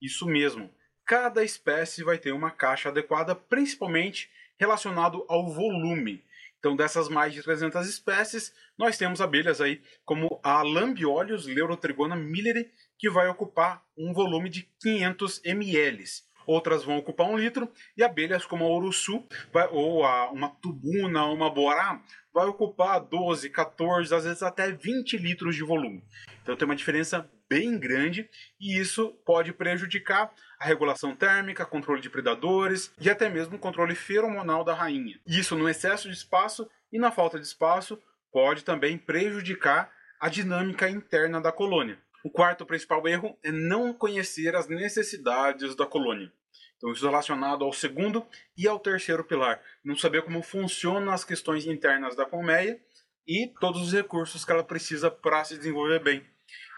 Isso mesmo, cada espécie vai ter uma caixa adequada, principalmente relacionado ao volume. Então, dessas mais de 300 espécies, nós temos abelhas aí como a Lambiolius Leurotrigona milleri, que vai ocupar um volume de 500 ml. Outras vão ocupar um litro, e abelhas como a Uruçu, ou a, uma Tubuna, uma Borá, vai ocupar 12, 14, às vezes até 20 litros de volume. Então tem uma diferença bem grande e isso pode prejudicar a regulação térmica, controle de predadores e até mesmo o controle feromonal da rainha. Isso no excesso de espaço e na falta de espaço pode também prejudicar a dinâmica interna da colônia. O quarto principal erro é não conhecer as necessidades da colônia. Então, isso relacionado ao segundo e ao terceiro pilar. Não saber como funcionam as questões internas da colmeia e todos os recursos que ela precisa para se desenvolver bem.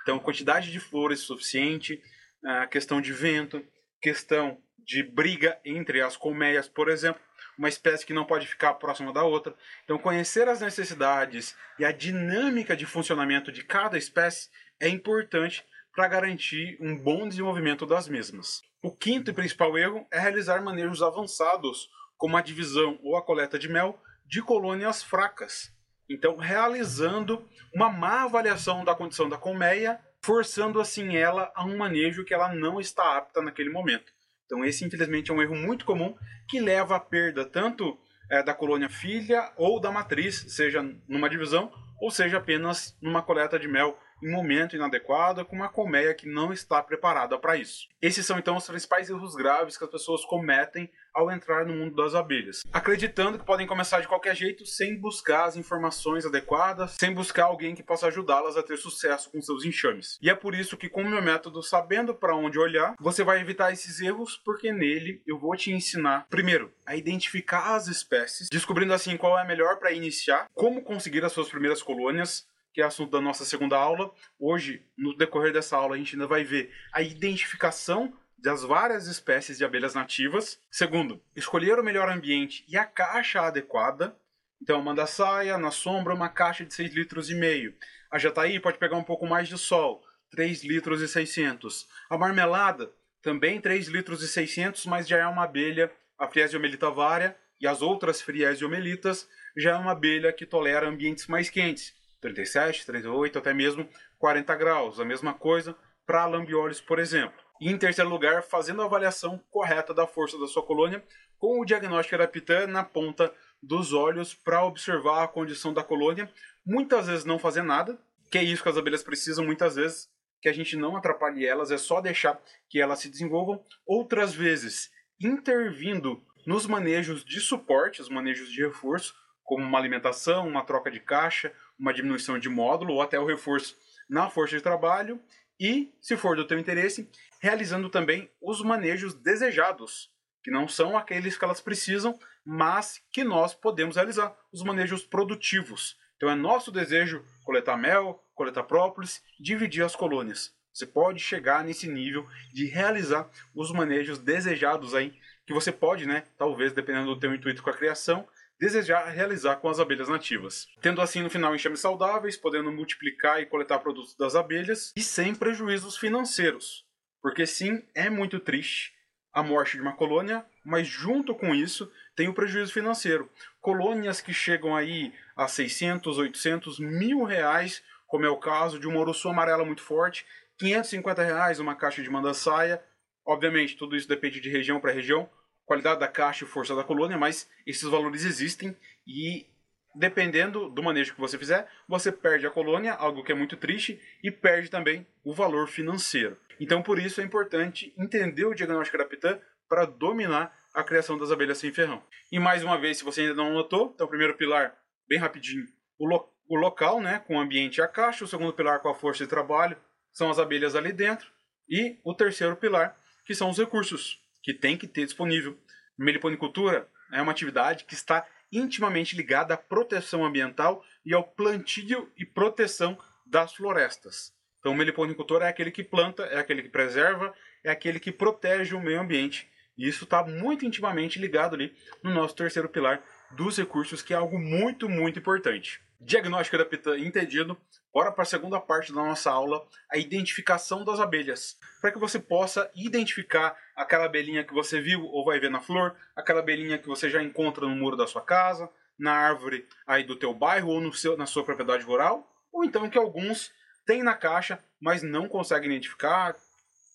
Então, quantidade de flores suficiente, a questão de vento, questão de briga entre as colmeias, por exemplo, uma espécie que não pode ficar próxima da outra. Então, conhecer as necessidades e a dinâmica de funcionamento de cada espécie é importante para garantir um bom desenvolvimento das mesmas. O quinto e principal erro é realizar manejos avançados, como a divisão ou a coleta de mel de colônias fracas. Então, realizando uma má avaliação da condição da colmeia, forçando assim ela a um manejo que ela não está apta naquele momento. Então, esse infelizmente é um erro muito comum que leva à perda tanto é, da colônia filha ou da matriz, seja numa divisão ou seja apenas numa coleta de mel em momento inadequado com uma colmeia que não está preparada para isso. Esses são então os principais erros graves que as pessoas cometem ao entrar no mundo das abelhas, acreditando que podem começar de qualquer jeito sem buscar as informações adequadas, sem buscar alguém que possa ajudá-las a ter sucesso com seus enxames. E é por isso que com o meu método sabendo para onde olhar, você vai evitar esses erros, porque nele eu vou te ensinar primeiro a identificar as espécies, descobrindo assim qual é a melhor para iniciar, como conseguir as suas primeiras colônias, que é assunto da nossa segunda aula. Hoje, no decorrer dessa aula, a gente ainda vai ver a identificação das várias espécies de abelhas nativas. Segundo, escolher o melhor ambiente e a caixa adequada. Então, manda saia, na sombra, uma caixa de 6 litros e meio. A jataí pode pegar um pouco mais de sol, 3 litros e 600. A marmelada, também 3 litros e 600, mas já é uma abelha, a Friesiomelitta varia, e as outras Friesiomelitas, já é uma abelha que tolera ambientes mais quentes, 37, 38, até mesmo 40 graus. A mesma coisa para lambiolhos, por exemplo. E em terceiro lugar, fazendo a avaliação correta da força da sua colônia com o diagnóstico Arapitã na ponta dos olhos para observar a condição da colônia. Muitas vezes não fazer nada, que é isso que as abelhas precisam muitas vezes, que a gente não atrapalhe elas, é só deixar que elas se desenvolvam. Outras vezes, intervindo nos manejos de suporte, os manejos de reforço, como uma alimentação, uma troca de caixa, uma diminuição de módulo ou até o reforço na força de trabalho e, se for do teu interesse, realizando também os manejos desejados, que não são aqueles que elas precisam, mas que nós podemos realizar, os manejos produtivos. Então é nosso desejo coletar mel, coletar própolis, dividir as colônias. Você pode chegar nesse nível de realizar os manejos desejados aí, que você pode, né, talvez dependendo do teu intuito com a criação, desejar realizar com as abelhas nativas. Tendo assim no final enxames saudáveis, podendo multiplicar e coletar produtos das abelhas e sem prejuízos financeiros. Porque sim, é muito triste a morte de uma colônia, mas junto com isso tem o prejuízo financeiro. Colônias que chegam aí a 600, 800, mil reais, como é o caso de uma urussu amarela muito forte, 550 reais uma caixa de manda-saia. Obviamente, tudo isso depende de região para região, qualidade da caixa e força da colônia, mas esses valores existem e dependendo do manejo que você fizer, você perde a colônia, algo que é muito triste, e perde também o valor financeiro. Então, por isso é importante entender o diagnóstico da Pitã para dominar a criação das abelhas sem ferrão. E mais uma vez, se você ainda não notou, então o primeiro pilar, bem rapidinho, o, lo o local, né, com o ambiente e a caixa, o segundo pilar com a força de trabalho, são as abelhas ali dentro, e o terceiro pilar, que são os recursos que tem que ter disponível. Meliponicultura é uma atividade que está intimamente ligada à proteção ambiental e ao plantio e proteção das florestas. Então, o meliponicultor é aquele que planta, é aquele que preserva, é aquele que protege o meio ambiente. E isso está muito intimamente ligado ali no nosso terceiro pilar dos recursos, que é algo muito, muito importante. Diagnóstico da pita entendido. Bora para a segunda parte da nossa aula, a identificação das abelhas. Para que você possa identificar aquela abelhinha que você viu ou vai ver na flor, aquela abelhinha que você já encontra no muro da sua casa, na árvore aí do teu bairro ou no seu, na sua propriedade rural, ou então que alguns têm na caixa, mas não conseguem identificar,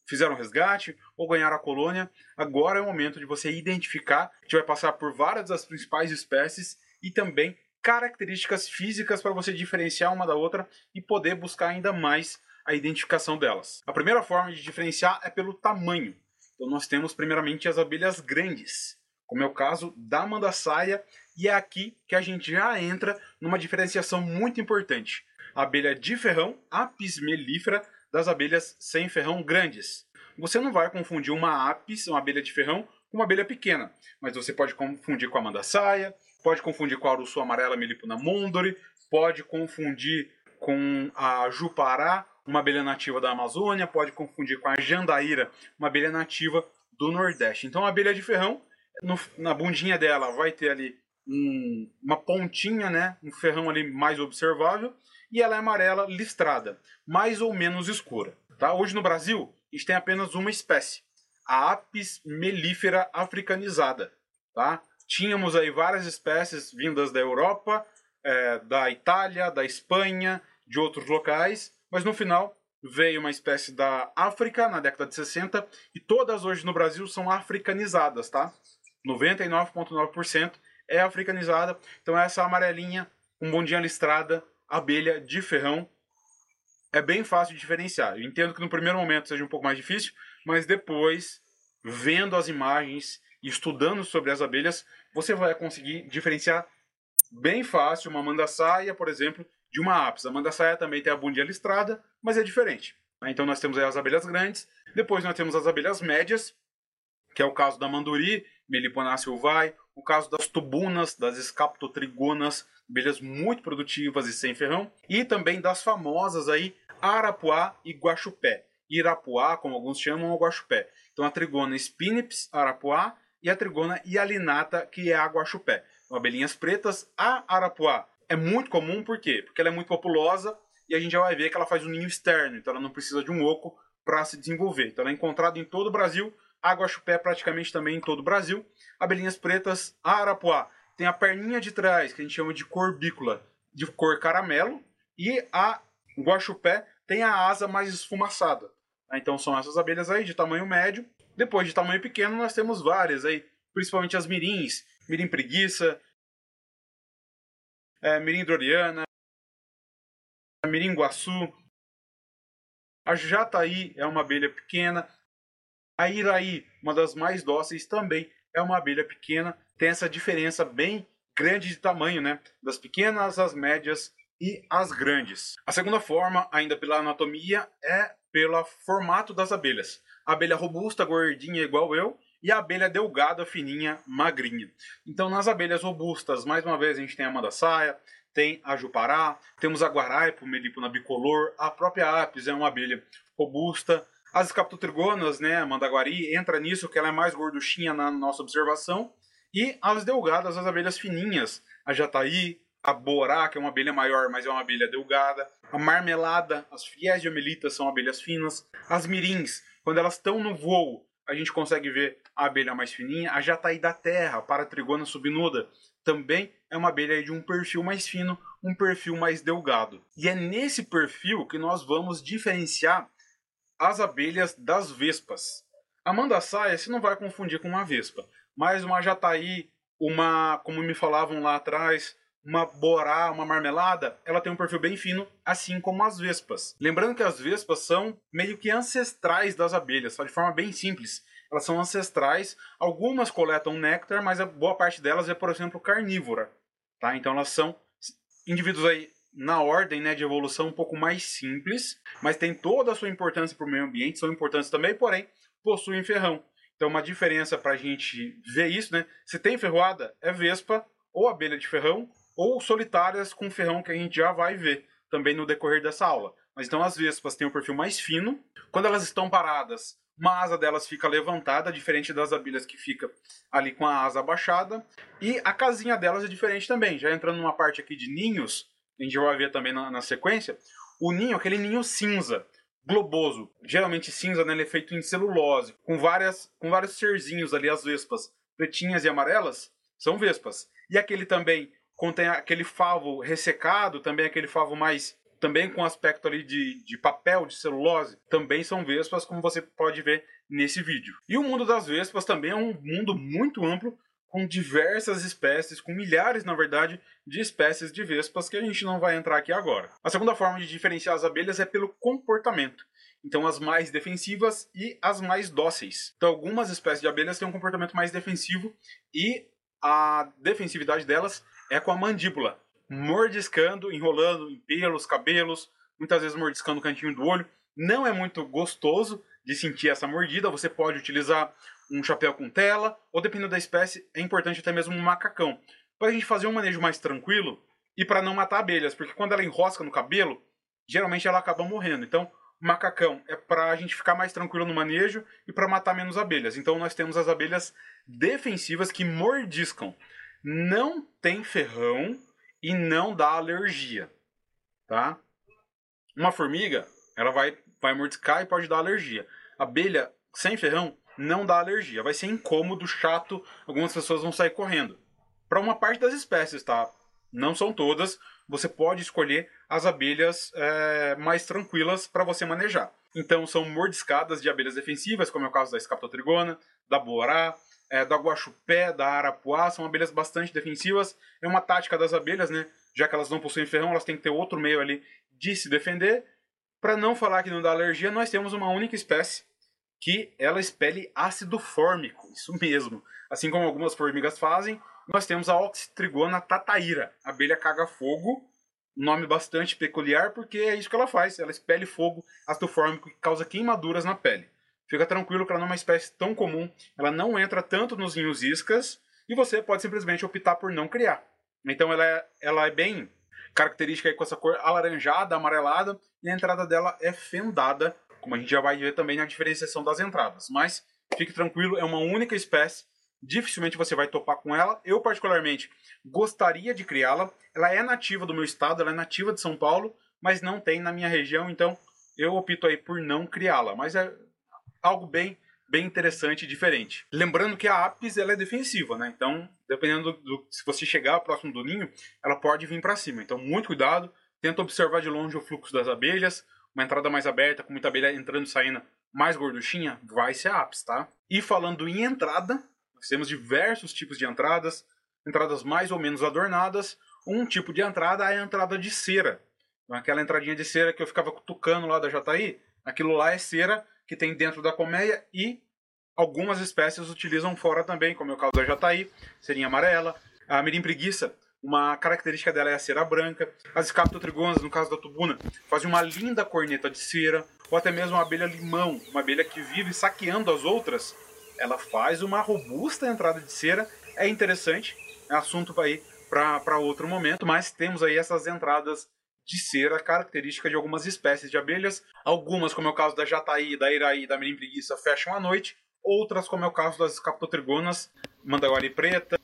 fizeram resgate ou ganharam a colônia. Agora é o momento de você identificar. A gente vai passar por várias das principais espécies e também características físicas para você diferenciar uma da outra e poder buscar ainda mais a identificação delas. A primeira forma de diferenciar é pelo tamanho. Então nós temos primeiramente as abelhas grandes, como é o caso da mandaçaia, e é aqui que a gente já entra numa diferenciação muito importante. A abelha de ferrão, apis mellifera, das abelhas sem ferrão grandes. Você não vai confundir uma apis, uma abelha de ferrão, com uma abelha pequena, mas você pode confundir com a mandaçaia, pode confundir com a urussu amarela Melipona mondori, pode confundir com a jupará, uma abelha nativa da Amazônia, pode confundir com a jandaíra, uma abelha nativa do Nordeste. Então a abelha de ferrão, no, na bundinha dela vai ter ali um, uma pontinha, né, um ferrão ali mais observável, e ela é amarela listrada, mais ou menos escura. Tá? Hoje no Brasil, a gente tem apenas uma espécie, a Apis mellifera africanizada. Tá? Tínhamos aí várias espécies vindas da Europa, é, da Itália, da Espanha, de outros locais, mas no final veio uma espécie da África na década de 60 e todas hoje no Brasil são africanizadas, tá? 99,9% é africanizada. Então essa amarelinha, um bondinha listrada, abelha de ferrão é bem fácil de diferenciar. Eu entendo que no primeiro momento seja um pouco mais difícil, mas depois, vendo as imagens e estudando sobre as abelhas, você vai conseguir diferenciar bem fácil uma mandaçaia, por exemplo, de uma apis. A mandaçaia também tem a bundinha listrada, mas é diferente. Então nós temos as abelhas grandes, depois nós temos as abelhas médias, que é o caso da manduri, Melipona silvae, o caso das tubunas, das escaptotrigonas, abelhas muito produtivas e sem ferrão, e também das famosas aí Arapuá e Guaxupé. Irapuá, como alguns chamam, ou Guaxupé. Então a trigona Spinips Arapuá e a trigona Ialinata, que é a Guaxupé. Então, abelhinhas pretas, a Arapuá é muito comum, por quê? Porque ela é muito populosa e a gente já vai ver que ela faz um ninho externo, então ela não precisa de um oco para se desenvolver. Então ela é encontrada em todo o Brasil, a Guaxupé praticamente também em todo o Brasil. Abelhinhas pretas, a Arapuá tem a perninha de trás, que a gente chama de corbícula, de cor caramelo, e a guaxupé tem a asa mais esfumaçada. Então são essas abelhas aí de tamanho médio. Depois de tamanho pequeno nós temos várias aí, principalmente as mirins, mirim preguiça, é, mirim droriana, mirim guaçu. A jataí é uma abelha pequena. A iraí, uma das mais dóceis, também é uma abelha pequena tem essa diferença bem grande de tamanho, né? Das pequenas, as médias e as grandes. A segunda forma, ainda pela anatomia, é pelo formato das abelhas. Abelha robusta, gordinha igual eu, e a abelha delgada, fininha, magrinha. Então, nas abelhas robustas, mais uma vez, a gente tem a mandaçaia, tem a jupará, temos a guaraipo, melipona bicolor, a própria apis é uma abelha robusta, as escaptotrigonas, né, mandaguari, entra nisso, que ela é mais gorduchinha na nossa observação, e as delgadas, as abelhas fininhas, a jataí, a borá, que é uma abelha maior, mas é uma abelha delgada, a marmelada, as fiéis de amelitas são abelhas finas, as mirins, quando elas estão no voo, a gente consegue ver a abelha mais fininha, a jataí da terra, para trigona subnuda, também é uma abelha de um perfil mais fino, um perfil mais delgado. E é nesse perfil que nós vamos diferenciar as abelhas das vespas. A mandaçaia você não vai confundir com uma vespa mas uma jataí, uma, como me falavam lá atrás, uma borá, uma marmelada, ela tem um perfil bem fino, assim como as vespas. Lembrando que as vespas são meio que ancestrais das abelhas, só de forma bem simples. Elas são ancestrais, algumas coletam néctar, mas a boa parte delas é, por exemplo, carnívora. Tá? Então elas são indivíduos aí na ordem né, de evolução um pouco mais simples, mas tem toda a sua importância para o meio ambiente, são importantes também, porém possuem ferrão. Então, uma diferença para a gente ver isso, né? Se tem ferroada, é vespa, ou abelha de ferrão, ou solitárias com ferrão que a gente já vai ver também no decorrer dessa aula. Mas então as vespas têm um perfil mais fino. Quando elas estão paradas, uma asa delas fica levantada, diferente das abelhas que fica ali com a asa abaixada. E a casinha delas é diferente também. Já entrando numa parte aqui de ninhos, a gente vai ver também na, na sequência, o ninho, aquele ninho cinza, globoso, geralmente cinza, né, ele é feito em celulose, com várias com vários serzinhos ali, as vespas pretinhas e amarelas, são vespas. E aquele também contém aquele favo ressecado, também aquele favo mais também com aspecto ali de, de papel, de celulose, também são vespas, como você pode ver nesse vídeo. E o mundo das vespas também é um mundo muito amplo, com diversas espécies, com milhares, na verdade, de espécies de vespas que a gente não vai entrar aqui agora. A segunda forma de diferenciar as abelhas é pelo comportamento. Então, as mais defensivas e as mais dóceis. Então, algumas espécies de abelhas têm um comportamento mais defensivo e a defensividade delas é com a mandíbula, mordiscando, enrolando em pelos, cabelos, muitas vezes mordiscando o cantinho do olho. Não é muito gostoso de sentir essa mordida. Você pode utilizar um chapéu com tela, ou dependendo da espécie, é importante até mesmo um macacão. Para a gente fazer um manejo mais tranquilo e para não matar abelhas, porque quando ela enrosca no cabelo, geralmente ela acaba morrendo. Então, macacão é para a gente ficar mais tranquilo no manejo e para matar menos abelhas. Então, nós temos as abelhas defensivas que mordiscam. Não tem ferrão e não dá alergia, tá? Uma formiga, ela vai, vai mordiscar e pode dar alergia. Abelha sem ferrão não dá alergia. Vai ser incômodo, chato, algumas pessoas vão sair correndo. Para uma parte das espécies, tá? Não são todas. Você pode escolher as abelhas é, mais tranquilas para você manejar. Então são mordiscadas de abelhas defensivas, como é o caso da escaptotrigona, da borá, é, da guaxupé, da arapuá, são abelhas bastante defensivas. É uma tática das abelhas, né? Já que elas não possuem ferrão, elas têm que ter outro meio ali de se defender. Para não falar que não dá alergia, nós temos uma única espécie que ela expele ácido fórmico, isso mesmo. Assim como algumas formigas fazem, nós temos a Oxytrigona tataíra, abelha caga-fogo, nome bastante peculiar porque é isso que ela faz, ela expele fogo ácido fórmico que causa queimaduras na pele. Fica tranquilo que ela não é uma espécie tão comum, ela não entra tanto nos ninhos iscas e você pode simplesmente optar por não criar. Então ela é, ela é bem característica com essa cor alaranjada, amarelada, e a entrada dela é fendada como a gente já vai ver também na diferenciação das entradas. Mas fique tranquilo, é uma única espécie, dificilmente você vai topar com ela. Eu, particularmente, gostaria de criá-la. Ela é nativa do meu estado, ela é nativa de São Paulo, mas não tem na minha região, então eu opto aí por não criá-la. Mas é algo bem bem interessante e diferente. Lembrando que a apis ela é defensiva, né? Então, dependendo do, do se você chegar próximo do ninho, ela pode vir para cima. Então, muito cuidado. Tenta observar de longe o fluxo das abelhas uma entrada mais aberta, com muita abelha entrando e saindo, mais gorduchinha, vai ser apis, tá? E falando em entrada, nós temos diversos tipos de entradas, entradas mais ou menos adornadas. Um tipo de entrada é a entrada de cera. Então, aquela entradinha de cera que eu ficava cutucando lá da Jataí, aquilo lá é cera que tem dentro da colmeia e algumas espécies utilizam fora também, como é o caso da Jataí, serinha amarela, a mirim preguiça uma característica dela é a cera branca. As escaptotrigonas, no caso da tubuna, fazem uma linda corneta de cera. Ou até mesmo uma abelha limão, uma abelha que vive saqueando as outras. Ela faz uma robusta entrada de cera. É interessante, é assunto para outro momento, mas temos aí essas entradas de cera característica de algumas espécies de abelhas. Algumas, como é o caso da jataí, da iraí, da mirim preguiça, fecham à noite. Outras, como é o caso das escaptotrigonas, mandaguari preta,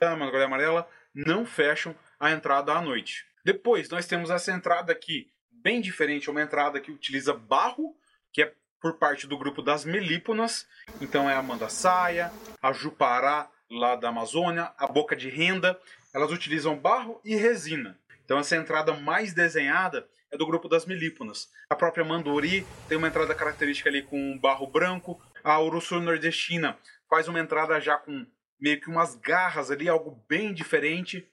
Mandaguari amarela, não fecham a entrada à noite. Depois, nós temos essa entrada aqui, bem diferente, uma entrada que utiliza barro, que é por parte do grupo das melíponas. Então é a mandaçaia, a jupará lá da Amazônia, a boca de renda. Elas utilizam barro e resina. Então essa entrada mais desenhada é do grupo das melíponas. A própria mandori tem uma entrada característica ali com barro branco. A urussu nordestina faz uma entrada já com meio que umas garras ali, algo bem diferente.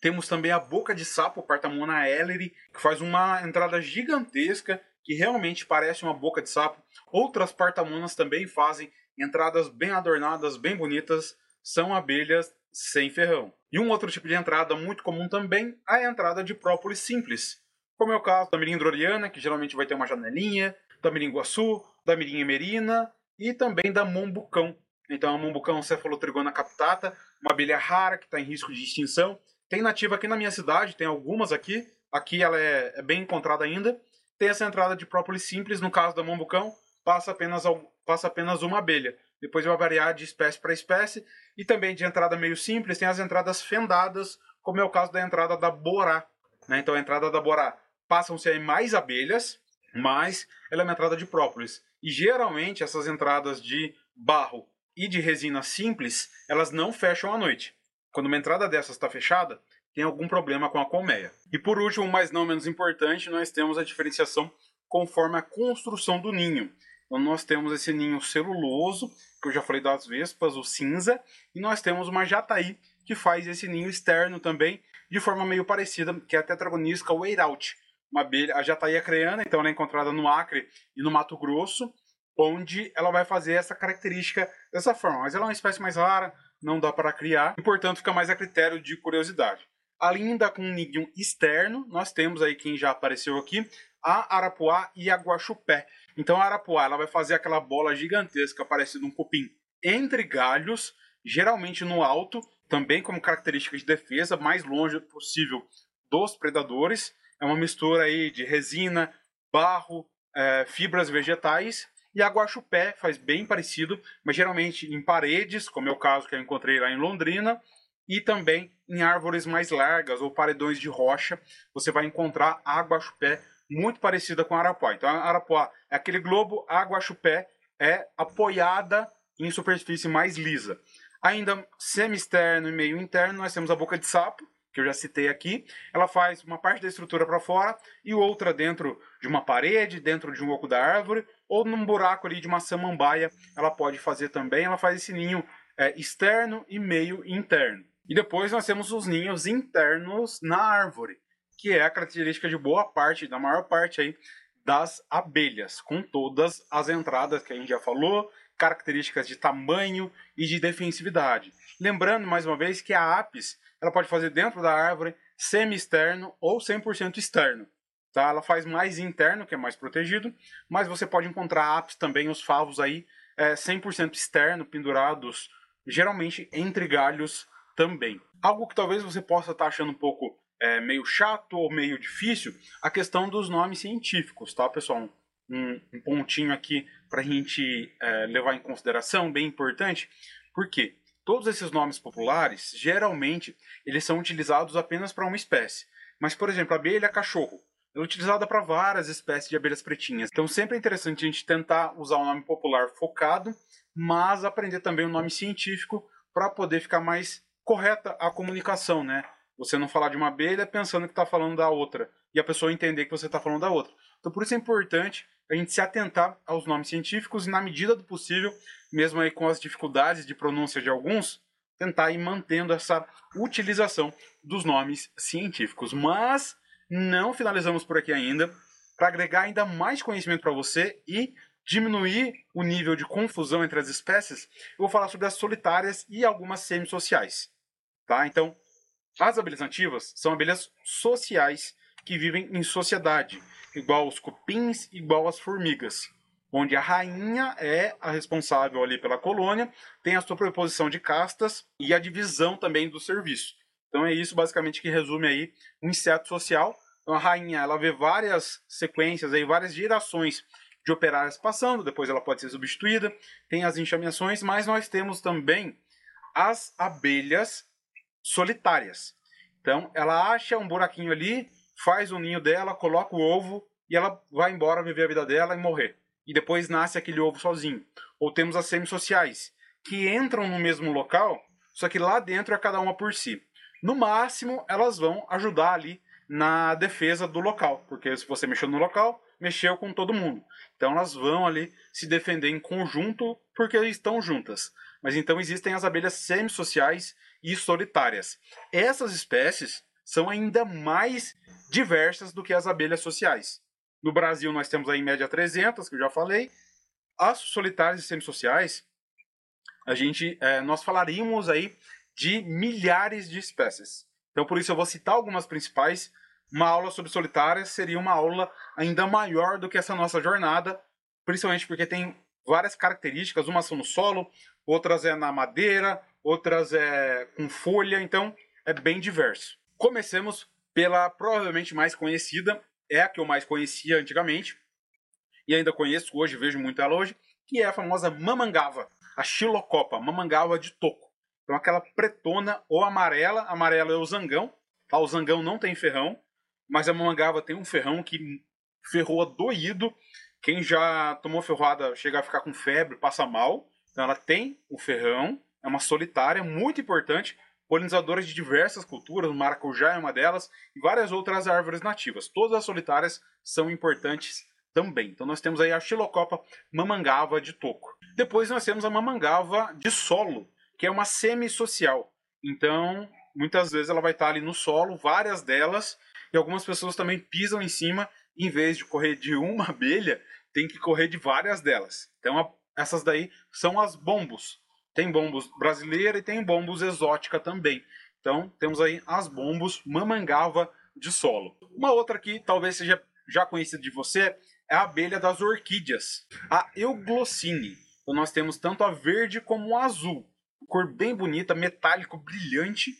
Temos também a boca de sapo, Partamona ellery, que faz uma entrada gigantesca, que realmente parece uma boca de sapo. Outras partamonas também fazem entradas bem adornadas, bem bonitas, são abelhas sem ferrão. E um outro tipo de entrada muito comum também é a entrada de própolis simples, como é o caso da mirim droriana, que geralmente vai ter uma janelinha, da mirim guaçu, da mirim emerina e também da mombucão, então, a Mombucão cefalotrigona captata, uma abelha rara que está em risco de extinção. Tem nativa aqui na minha cidade, tem algumas aqui, aqui ela é, é bem encontrada ainda. Tem essa entrada de própolis simples, no caso da mambucão, passa apenas, passa apenas uma abelha. Depois vai variar de espécie para espécie. E também de entrada meio simples, tem as entradas fendadas, como é o caso da entrada da borá. Né? Então a entrada da borá passam-se aí mais abelhas, mas ela é uma entrada de própolis. E geralmente essas entradas de barro e de resina simples, elas não fecham à noite. Quando uma entrada dessas está fechada, tem algum problema com a colmeia. E por último, mas não menos importante, nós temos a diferenciação conforme a construção do ninho. Então nós temos esse ninho celuloso, que eu já falei das vespas, o cinza, e nós temos uma jataí, que faz esse ninho externo também, de forma meio parecida, que é a tetragonisca Weiraut, uma abelha, a jataí acreana, então ela é encontrada no Acre e no Mato Grosso, onde ela vai fazer essa característica dessa forma. Mas ela é uma espécie mais rara, não dá para criar, e portanto fica mais a critério de curiosidade. Ainda com um ninho externo, nós temos aí quem já apareceu aqui, a arapuá e a guaxupé. Então a arapuá ela vai fazer aquela bola gigantesca parecida um cupim entre galhos, geralmente no alto, também como característica de defesa, mais longe possível dos predadores. É uma mistura aí de resina, barro, é, fibras vegetais e a guaxupé faz bem parecido, mas geralmente em paredes, como é o caso que eu encontrei lá em Londrina, e também em árvores mais largas ou paredões de rocha, você vai encontrar a guaxupé muito parecida com a arapuá. Então a arapuá é aquele globo, a guaxupé é apoiada em superfície mais lisa. Ainda semi-externo e meio interno, nós temos a boca de sapo, que eu já citei aqui, ela faz uma parte da estrutura para fora e outra dentro de uma parede, dentro de um oco da árvore, ou num buraco ali de uma samambaia, ela pode fazer também. Ela faz esse ninho é, externo e meio interno. E depois nós temos os ninhos internos na árvore, que é a característica de boa parte, da maior parte aí das abelhas, com todas as entradas que a gente já falou, características de tamanho e de defensividade. Lembrando mais uma vez que a apis ela pode fazer dentro da árvore, semi-externo ou 100% externo. Tá? Ela faz mais interno, que é mais protegido, mas você pode encontrar apis também, os favos aí, é, 100% externo, pendurados, geralmente entre galhos também. Algo que talvez você possa estar tá achando um pouco é, meio chato ou meio difícil, a questão dos nomes científicos, tá, pessoal? Um, um pontinho aqui para a gente é, levar em consideração, bem importante, porque Todos esses nomes populares, geralmente, eles são utilizados apenas para uma espécie. Mas, por exemplo, a abelha cachorro é utilizada para várias espécies de abelhas pretinhas. Então, sempre é interessante a gente tentar usar o um nome popular focado, mas aprender também o um nome científico para poder ficar mais correta a comunicação, né? Você não falar de uma abelha pensando que está falando da outra e a pessoa entender que você está falando da outra. Então, por isso é importante a gente se atentar aos nomes científicos e, na medida do possível, mesmo aí com as dificuldades de pronúncia de alguns, tentar ir mantendo essa utilização dos nomes científicos. Mas não finalizamos por aqui ainda. Para agregar ainda mais conhecimento para você e diminuir o nível de confusão entre as espécies, eu vou falar sobre as solitárias e algumas semissociais. Tá? Então, as abelhas nativas são abelhas sociais que vivem em sociedade, igual os cupins, igual as formigas, onde a rainha é a responsável ali pela colônia, tem a sua proposição de castas e a divisão também do serviço. Então é isso basicamente que resume aí um inseto social. Então a rainha ela vê várias sequências aí, várias gerações de operárias passando, depois ela pode ser substituída, tem as enxameações, mas nós temos também as abelhas solitárias. Então ela acha um buraquinho ali, faz o ninho dela, coloca o ovo e ela vai embora viver a vida dela e morrer. E depois nasce aquele ovo sozinho. Ou temos as semissociais, que entram no mesmo local, só que lá dentro é cada uma por si. No máximo, elas vão ajudar ali na defesa do local, porque se você mexeu no local, mexeu com todo mundo. Então elas vão ali se defender em conjunto porque estão juntas. Mas então existem as abelhas semissociais e solitárias. Essas espécies são ainda mais diversas do que as abelhas sociais. No Brasil, nós temos aí em média 300, que eu já falei. As solitárias e semissociais, a gente, é, nós falaríamos aí de milhares de espécies. Então, por isso, eu vou citar algumas principais. Uma aula sobre solitárias seria uma aula ainda maior do que essa nossa jornada, principalmente porque tem várias características. Umas são no solo, outras é na madeira, outras é com folha. Então, é bem diverso. Comecemos pela provavelmente mais conhecida, é a que eu mais conhecia antigamente, e ainda conheço hoje, vejo muito ela hoje, que é a famosa mamangava, a xilocopa, mamangava de toco. Então aquela pretona ou amarela, amarela é o zangão, tá? o zangão não tem ferrão, mas a mamangava tem um ferrão que ferroa doído, quem já tomou ferroada chega a ficar com febre, passa mal, então ela tem o ferrão, é uma solitária, muito importante, polinizadora de diversas culturas, o maracujá é uma delas, e várias outras árvores nativas. Todas as solitárias são importantes também. Então nós temos aí a xilocopa mamangava de toco. Depois nós temos a mamangava de solo, que é uma semi-social. Então, muitas vezes ela vai estar ali no solo, várias delas, e algumas pessoas também pisam em cima, em vez de correr de uma abelha, tem que correr de várias delas. Então, essas daí são as bombos. Tem bombos brasileira e tem bombos exótica também. Então, temos aí as bombos mamangava de solo. Uma outra que talvez seja já conhecida de você é a abelha das orquídeas, a Euglossine. Então, nós temos tanto a verde como a azul. Cor bem bonita, metálico, brilhante,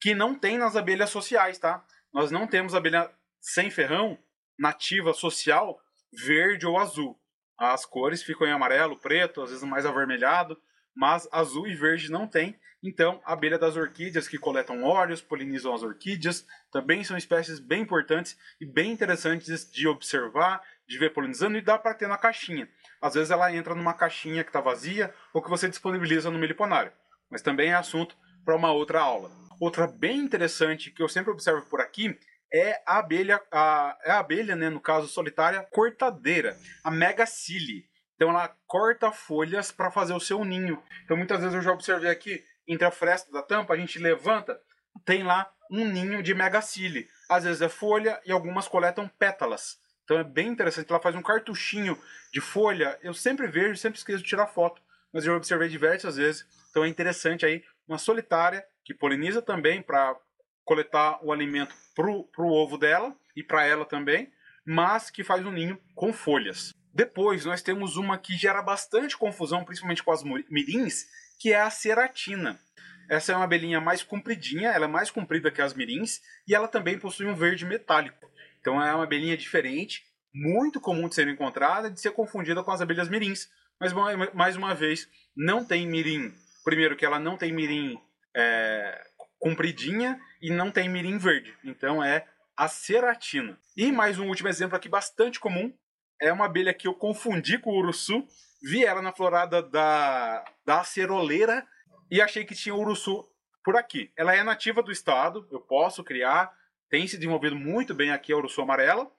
que não tem nas abelhas sociais, tá? Nós não temos abelha sem ferrão, nativa, social, verde ou azul. As cores ficam em amarelo, preto, às vezes mais avermelhado, mas azul e verde não tem. Então, a abelha das orquídeas que coletam óleos, polinizam as orquídeas, também são espécies bem importantes e bem interessantes de observar, de ver polinizando e dá para ter na caixinha. Às vezes ela entra numa caixinha que está vazia ou que você disponibiliza no meliponário, mas também é assunto para uma outra aula. Outra bem interessante que eu sempre observo por aqui é a abelha, a, é a abelha, né, no caso solitária, cortadeira, a megacile. Então ela corta folhas para fazer o seu ninho. Então muitas vezes eu já observei aqui, entre a fresta da tampa, a gente levanta, tem lá um ninho de megacile. Às vezes é folha e algumas coletam pétalas. Então é bem interessante, ela faz um cartuchinho de folha. Eu sempre vejo, sempre esqueço de tirar foto, mas eu observei diversas vezes. Então é interessante aí, uma solitária que poliniza também para coletar o alimento pro, pro ovo dela e para ela também, mas que faz um ninho com folhas. Depois nós temos uma que gera bastante confusão, principalmente com as mirins, que é a ceratina. Essa é uma abelhinha mais compridinha, ela é mais comprida que as mirins e ela também possui um verde metálico. Então é uma abelhinha diferente, muito comum de ser encontrada e de ser confundida com as abelhas mirins. Mas mais uma vez, não tem mirim. Primeiro que ela não tem mirim é, compridinha e não tem mirim verde. Então é a ceratina. E mais um último exemplo aqui bastante comum. É uma abelha que eu confundi com o uruçu. Vi ela na florada da, da aceroleira e achei que tinha uruçu por aqui. Ela é nativa do estado, eu posso criar, tem se desenvolvido muito bem aqui a uruçu amarela,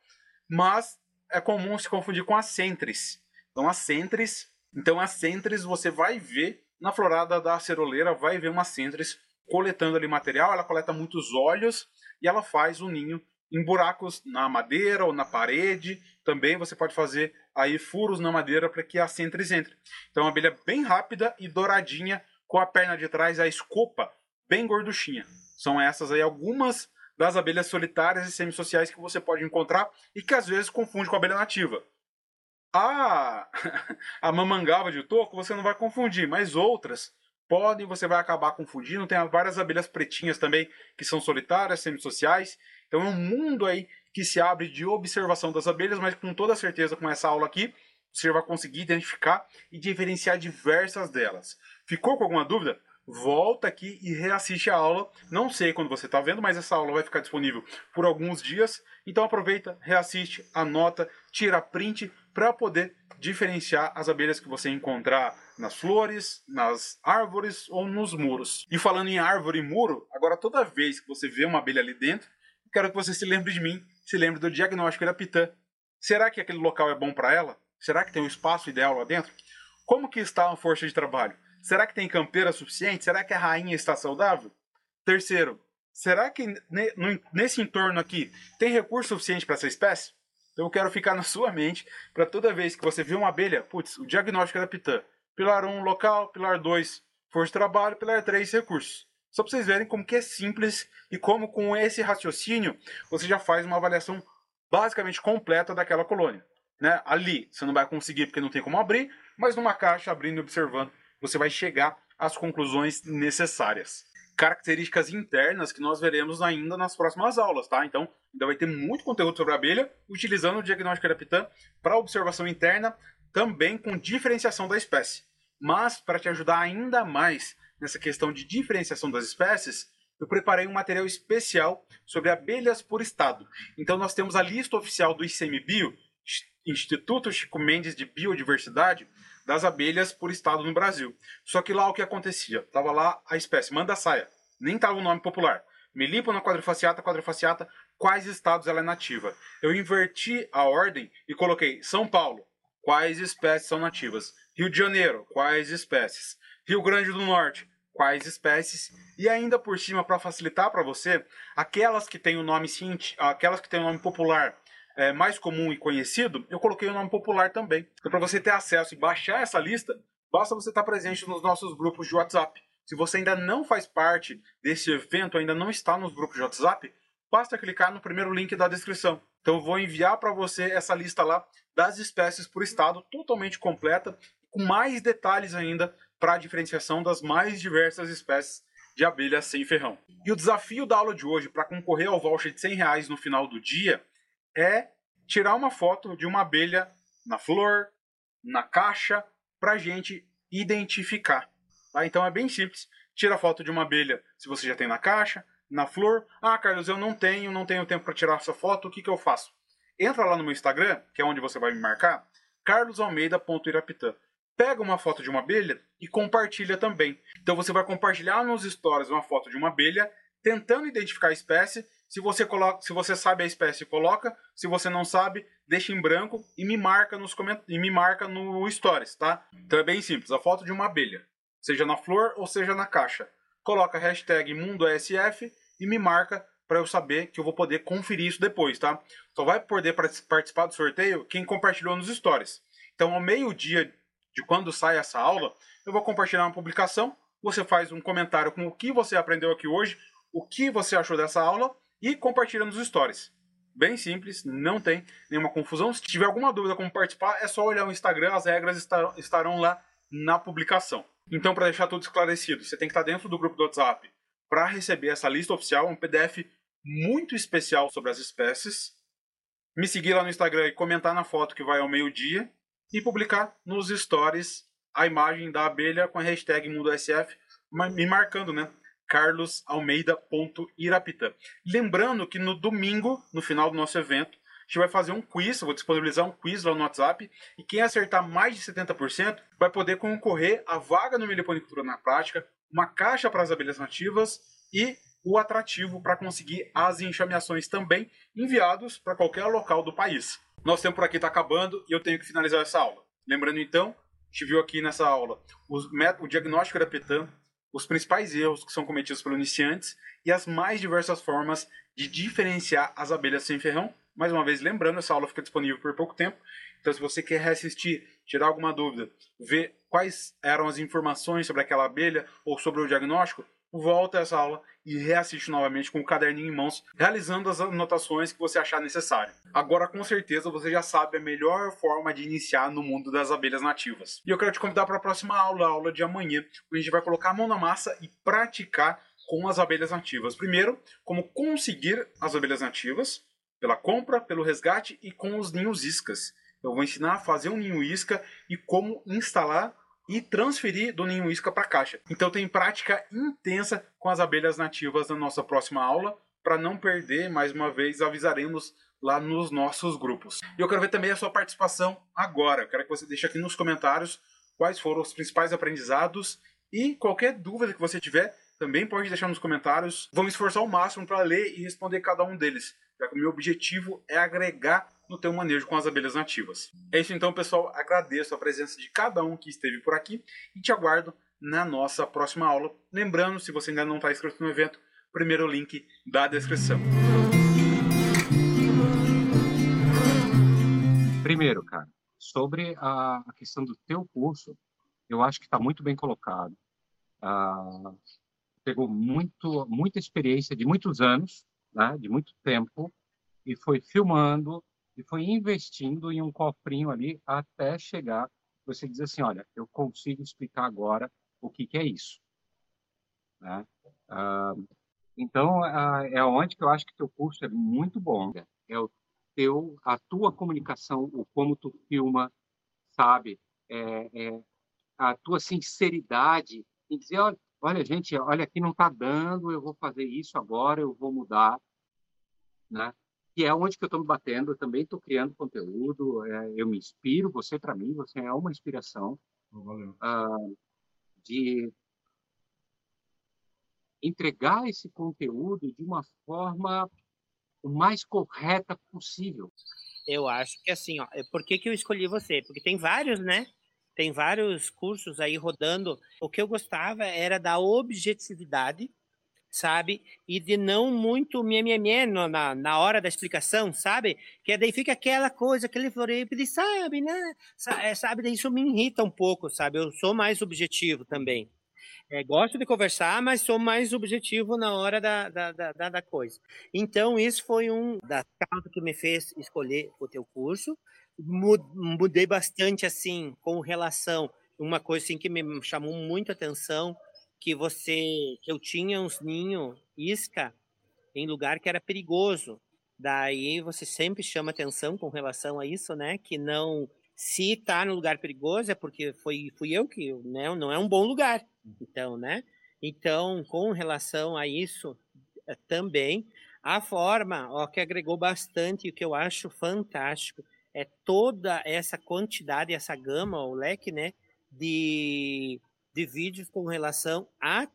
mas é comum se confundir com a centris. Então a centris, então a centris você vai ver na florada da aceroleira, vai ver uma centris coletando ali material, ela coleta muitos óleos e ela faz um ninho em buracos na madeira ou na parede. Também você pode fazer aí furos na madeira para que a centris entre. Então, é uma abelha bem rápida e douradinha, com a perna de trás, a escopa bem gorduchinha. São essas aí algumas das abelhas solitárias e semissociais que você pode encontrar e que às vezes confunde com a abelha nativa. A, a mamangava de toco você não vai confundir, mas outras podem, você vai acabar confundindo. Tem várias abelhas pretinhas também que são solitárias, semissociais. Então é um mundo aí que se abre de observação das abelhas, mas com toda certeza com essa aula aqui, você vai conseguir identificar e diferenciar diversas delas. Ficou com alguma dúvida? Volta aqui e reassiste a aula. Não sei quando você está vendo, mas essa aula vai ficar disponível por alguns dias. Então aproveita, reassiste, anota, tira print para poder diferenciar as abelhas que você encontrar nas flores, nas árvores ou nos muros. E falando em árvore e muro, agora toda vez que você vê uma abelha ali dentro, quero que você se lembre de mim, se lembre do diagnóstico da pitã. Será que aquele local é bom para ela? Será que tem um espaço ideal lá dentro? Como que está a força de trabalho? Será que tem campeira suficiente? Será que a rainha está saudável? Terceiro, será que nesse entorno aqui tem recurso suficiente para essa espécie? Então eu quero ficar na sua mente para toda vez que você vê uma abelha, putz, o diagnóstico é da pitã. Pilar 1, local. Pilar 2, força de trabalho. Pilar 3, recursos. Só para vocês verem como que é simples e como com esse raciocínio você já faz uma avaliação basicamente completa daquela colônia. Né? Ali você não vai conseguir porque não tem como abrir, mas numa caixa abrindo e observando você vai chegar às conclusões necessárias. Características internas que nós veremos ainda nas próximas aulas, tá? Então, ainda vai ter muito conteúdo sobre a abelha, utilizando o diagnóstico Irapitã para observação interna, também com diferenciação da espécie. Mas, para te ajudar ainda mais nessa questão de diferenciação das espécies, eu preparei um material especial sobre abelhas por estado. Então, nós temos a lista oficial do ICMBio, Instituto Chico Mendes de Biodiversidade, das abelhas por estado no Brasil. Só que lá o que acontecia? Tava lá a espécie manda saia, nem tava o nome popular. Melípona quadrifaciata, quadrifaciata, quais estados ela é nativa? Eu inverti a ordem e coloquei São Paulo, quais espécies são nativas? Rio de Janeiro, quais espécies? Rio Grande do Norte, quais espécies? E ainda por cima, para facilitar para você, aquelas que têm o nome aquelas que têm o nome popular é, mais comum e conhecido, eu coloquei o nome popular também. Então, para você ter acesso e baixar essa lista, basta você estar presente nos nossos grupos de WhatsApp. Se você ainda não faz parte desse evento, ainda não está nos grupos de WhatsApp, basta clicar no primeiro link da descrição. Então, eu vou enviar para você essa lista lá das espécies por estado, totalmente completa, com mais detalhes ainda para a diferenciação das mais diversas espécies de abelhas sem ferrão. E o desafio da aula de hoje para concorrer ao voucher de 100 reais no final do dia é tirar uma foto de uma abelha na flor, na caixa, para a gente identificar. Tá? Então é bem simples. Tira a foto de uma abelha se você já tem na caixa, na flor. Ah, Carlos, eu não tenho, não tenho tempo para tirar essa foto, o que, que eu faço? Entra lá no meu Instagram, que é onde você vai me marcar, carlosalmeida.irapitã. Pega uma foto de uma abelha e compartilha também. Então você vai compartilhar nos stories uma foto de uma abelha, tentando identificar a espécie se você coloca, se você sabe a espécie, coloca. Se você não sabe, deixa em branco e me marca nos e me marca no stories, tá? Então é bem simples, a foto de uma abelha, seja na flor ou seja na caixa. Coloca a hashtag MundoSF e me marca para eu saber que eu vou poder conferir isso depois, tá? Só vai poder participar do sorteio quem compartilhou nos stories. Então, ao meio-dia de quando sai essa aula, eu vou compartilhar uma publicação. Você faz um comentário com o que você aprendeu aqui hoje, o que você achou dessa aula e compartilha nos stories. Bem simples, não tem nenhuma confusão. Se tiver alguma dúvida como participar, é só olhar o Instagram, as regras estarão lá na publicação. Então, para deixar tudo esclarecido, você tem que estar dentro do grupo do WhatsApp para receber essa lista oficial, um PDF muito especial sobre as espécies. Me seguir lá no Instagram e comentar na foto que vai ao meio-dia e publicar nos stories a imagem da abelha com a hashtag MundoSF, me marcando, né? carlosalmeida.irapitã. Lembrando que no domingo, no final do nosso evento, a gente vai fazer um quiz, vou disponibilizar um quiz lá no WhatsApp, e quem acertar mais de 70% vai poder concorrer a vaga no Meliponicultura na Prática, uma caixa para as abelhas nativas e o atrativo para conseguir as enxameações também enviados para qualquer local do país. Nosso tempo por aqui está acabando e eu tenho que finalizar essa aula. Lembrando então, a gente viu aqui nessa aula o, o diagnóstico da PETAM, os principais erros que são cometidos por iniciantes e as mais diversas formas de diferenciar as abelhas sem ferrão. Mais uma vez, lembrando, essa aula fica disponível por pouco tempo. Então, se você quer reassistir, tirar alguma dúvida, ver quais eram as informações sobre aquela abelha ou sobre o diagnóstico, volta a essa aula e reassiste novamente com o caderninho em mãos, realizando as anotações que você achar necessário. Agora, com certeza, você já sabe a melhor forma de iniciar no mundo das abelhas nativas. E eu quero te convidar para a próxima aula, a aula de amanhã, onde a gente vai colocar a mão na massa e praticar com as abelhas nativas. Primeiro, como conseguir as abelhas nativas, pela compra, pelo resgate e com os ninhos iscas. Eu vou ensinar a fazer um ninho isca e como instalar e transferir do ninho isca para a caixa. Então tem prática intensa com as abelhas nativas na nossa próxima aula. Para não perder, mais uma vez avisaremos lá nos nossos grupos. E eu quero ver também a sua participação agora. Eu quero que você deixe aqui nos comentários quais foram os principais aprendizados e qualquer dúvida que você tiver, também pode deixar nos comentários. Vamos esforçar ao máximo para ler e responder cada um deles, já que o meu objetivo é agregar no teu manejo com as abelhas nativas. É isso então, pessoal. Agradeço a presença de cada um que esteve por aqui e te aguardo na nossa próxima aula. Lembrando, se você ainda não está inscrito no evento, primeiro link da descrição. Primeiro, cara, sobre a questão do teu curso, eu acho que está muito bem colocado. Ah, pegou muito, muita experiência de muitos anos, né, de muito tempo, e foi filmando, e foi investindo em um cofrinho ali até chegar, você diz assim, olha, eu consigo explicar agora o que, que é isso. Né? Uh, então, uh, é onde que eu acho que teu curso é muito bom. É o teu, a tua comunicação, o como tu filma, sabe? É, é a tua sinceridade em dizer, olha, olha, gente, olha aqui não está dando, eu vou fazer isso agora, eu vou mudar, né? E é onde que eu estou me batendo, eu também estou criando conteúdo, é, eu me inspiro, você para mim, você é uma inspiração uh, de entregar esse conteúdo de uma forma o mais correta possível. Eu acho que assim, ó, por que, que eu escolhi você? Porque tem vários, né? Tem vários cursos aí rodando. O que eu gostava era da objetividade, sabe? E de não muito mie, na, na hora da explicação, sabe? Que daí fica aquela coisa, aquele floreio, sabe, né? É, sabe, daí isso me irrita um pouco, sabe? Eu sou mais objetivo também. É, gosto de conversar, mas sou mais objetivo na hora da, da, da, da coisa. Então, isso foi um das causas que me fez escolher o teu curso. Mudei bastante, assim, com relação uma coisa assim, que me chamou muito atenção, que você, eu tinha uns ninhos isca em lugar que era perigoso. Daí você sempre chama atenção com relação a isso, né? Que não se está no lugar perigoso é porque foi fui eu que, né? Não é um bom lugar. Então, né? Então, com relação a isso eh, também, a forma ó, que agregou bastante, o que eu acho fantástico, é toda essa quantidade, essa gama, o leque, né, de, de vídeos com relação à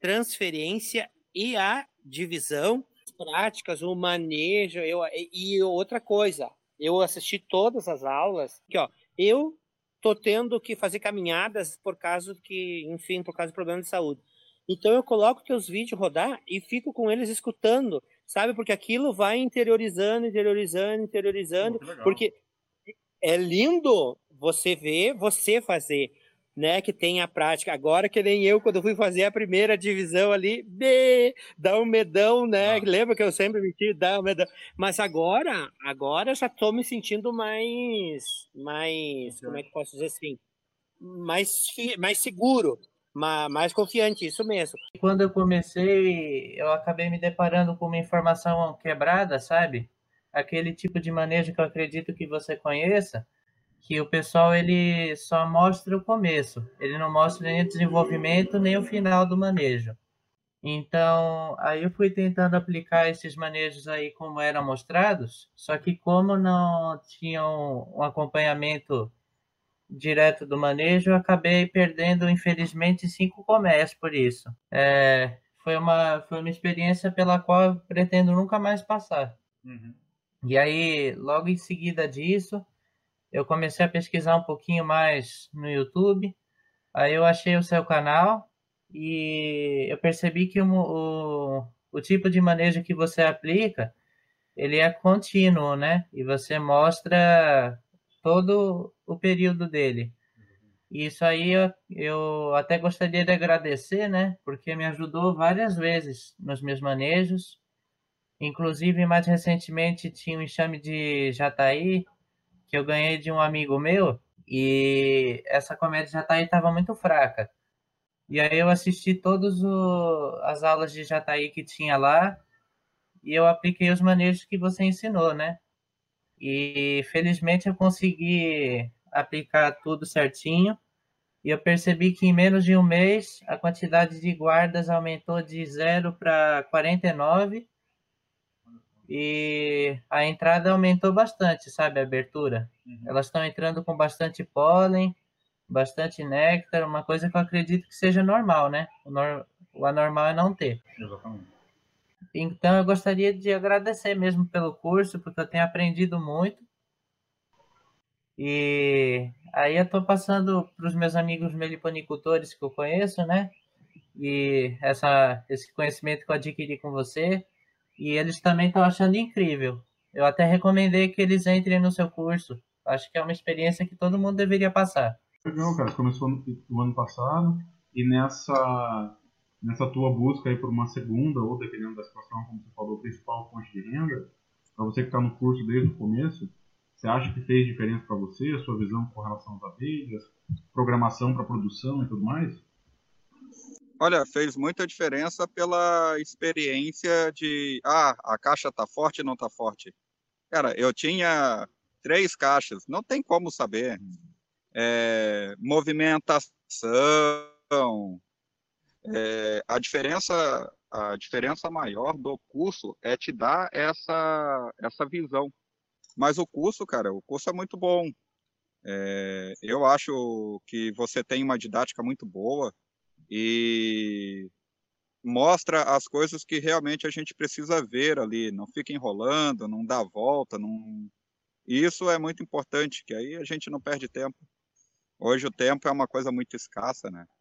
transferência e à divisão práticas, o manejo, eu, e outra coisa, eu assisti todas as aulas, que ó, eu tô tendo que fazer caminhadas por causa que, enfim, por causa de problema de saúde. Então eu coloco teus vídeos rodar e fico com eles escutando, sabe? Porque aquilo vai interiorizando, interiorizando, interiorizando, porque é lindo você ver você fazer né, que tem a prática. Agora que nem eu, quando fui fazer a primeira divisão ali, B, dá um medão, né? Ah. Lembra que eu sempre me tive, dá um medão. Mas agora, agora já tô me sentindo mais, mais, como é que posso dizer assim? Mais, mais seguro, mais confiante, isso mesmo. Quando eu comecei, eu acabei me deparando com uma informação quebrada, sabe? Aquele tipo de manejo que eu acredito que você conheça, que o pessoal ele só mostra o começo, ele não mostra nem o desenvolvimento nem o final do manejo. Então, aí eu fui tentando aplicar esses manejos aí como eram mostrados, só que como não tinham um acompanhamento direto do manejo, eu acabei perdendo, infelizmente, cinco comércios por isso. É, foi, uma, foi uma experiência pela qual eu pretendo nunca mais passar. Uhum. E aí, logo em seguida disso, eu comecei a pesquisar um pouquinho mais no YouTube. Aí eu achei o seu canal e eu percebi que o, o, o tipo de manejo que você aplica, ele é contínuo, né? E você mostra todo o período dele. Isso aí eu, eu até gostaria de agradecer, né? Porque me ajudou várias vezes nos meus manejos. Inclusive, mais recentemente, tinha um enxame de jataí que eu ganhei de um amigo meu e essa comédia Jataí estava muito fraca. E aí eu assisti todas as aulas de Jataí que tinha lá e eu apliquei os manejos que você ensinou, né? E felizmente eu consegui aplicar tudo certinho. E eu percebi que em menos de um mês a quantidade de guardas aumentou de 0 para 49 e a entrada aumentou bastante, sabe, a abertura. Uhum. Elas estão entrando com bastante pólen, bastante néctar, uma coisa que eu acredito que seja normal, né? O, nor o anormal é não ter. Exatamente. Então eu gostaria de agradecer mesmo pelo curso, porque eu tenho aprendido muito. E aí eu estou passando para os meus amigos meliponicultores que eu conheço, né? E essa, esse conhecimento que eu adquiri com você, e eles também estão achando incrível. Eu até recomendei que eles entrem no seu curso. Acho que é uma experiência que todo mundo deveria passar. Legal, cara. Começou no ano passado e nessa nessa tua busca aí por uma segunda ou dependendo da situação, como você falou, principal fonte de renda, para você que está no curso desde o começo, você acha que fez diferença para você, a sua visão com relação às abelhas, programação para produção e tudo mais? Olha, fez muita diferença pela experiência de, ah, a caixa tá forte não tá forte. Cara, eu tinha três caixas, não tem como saber. É, movimentação, é, a diferença a diferença maior do curso é te dar essa essa visão. Mas o curso, cara, o curso é muito bom. É, eu acho que você tem uma didática muito boa e mostra as coisas que realmente a gente precisa ver ali, não fica enrolando, não dá volta, não... isso é muito importante, que aí a gente não perde tempo. Hoje o tempo é uma coisa muito escassa, né?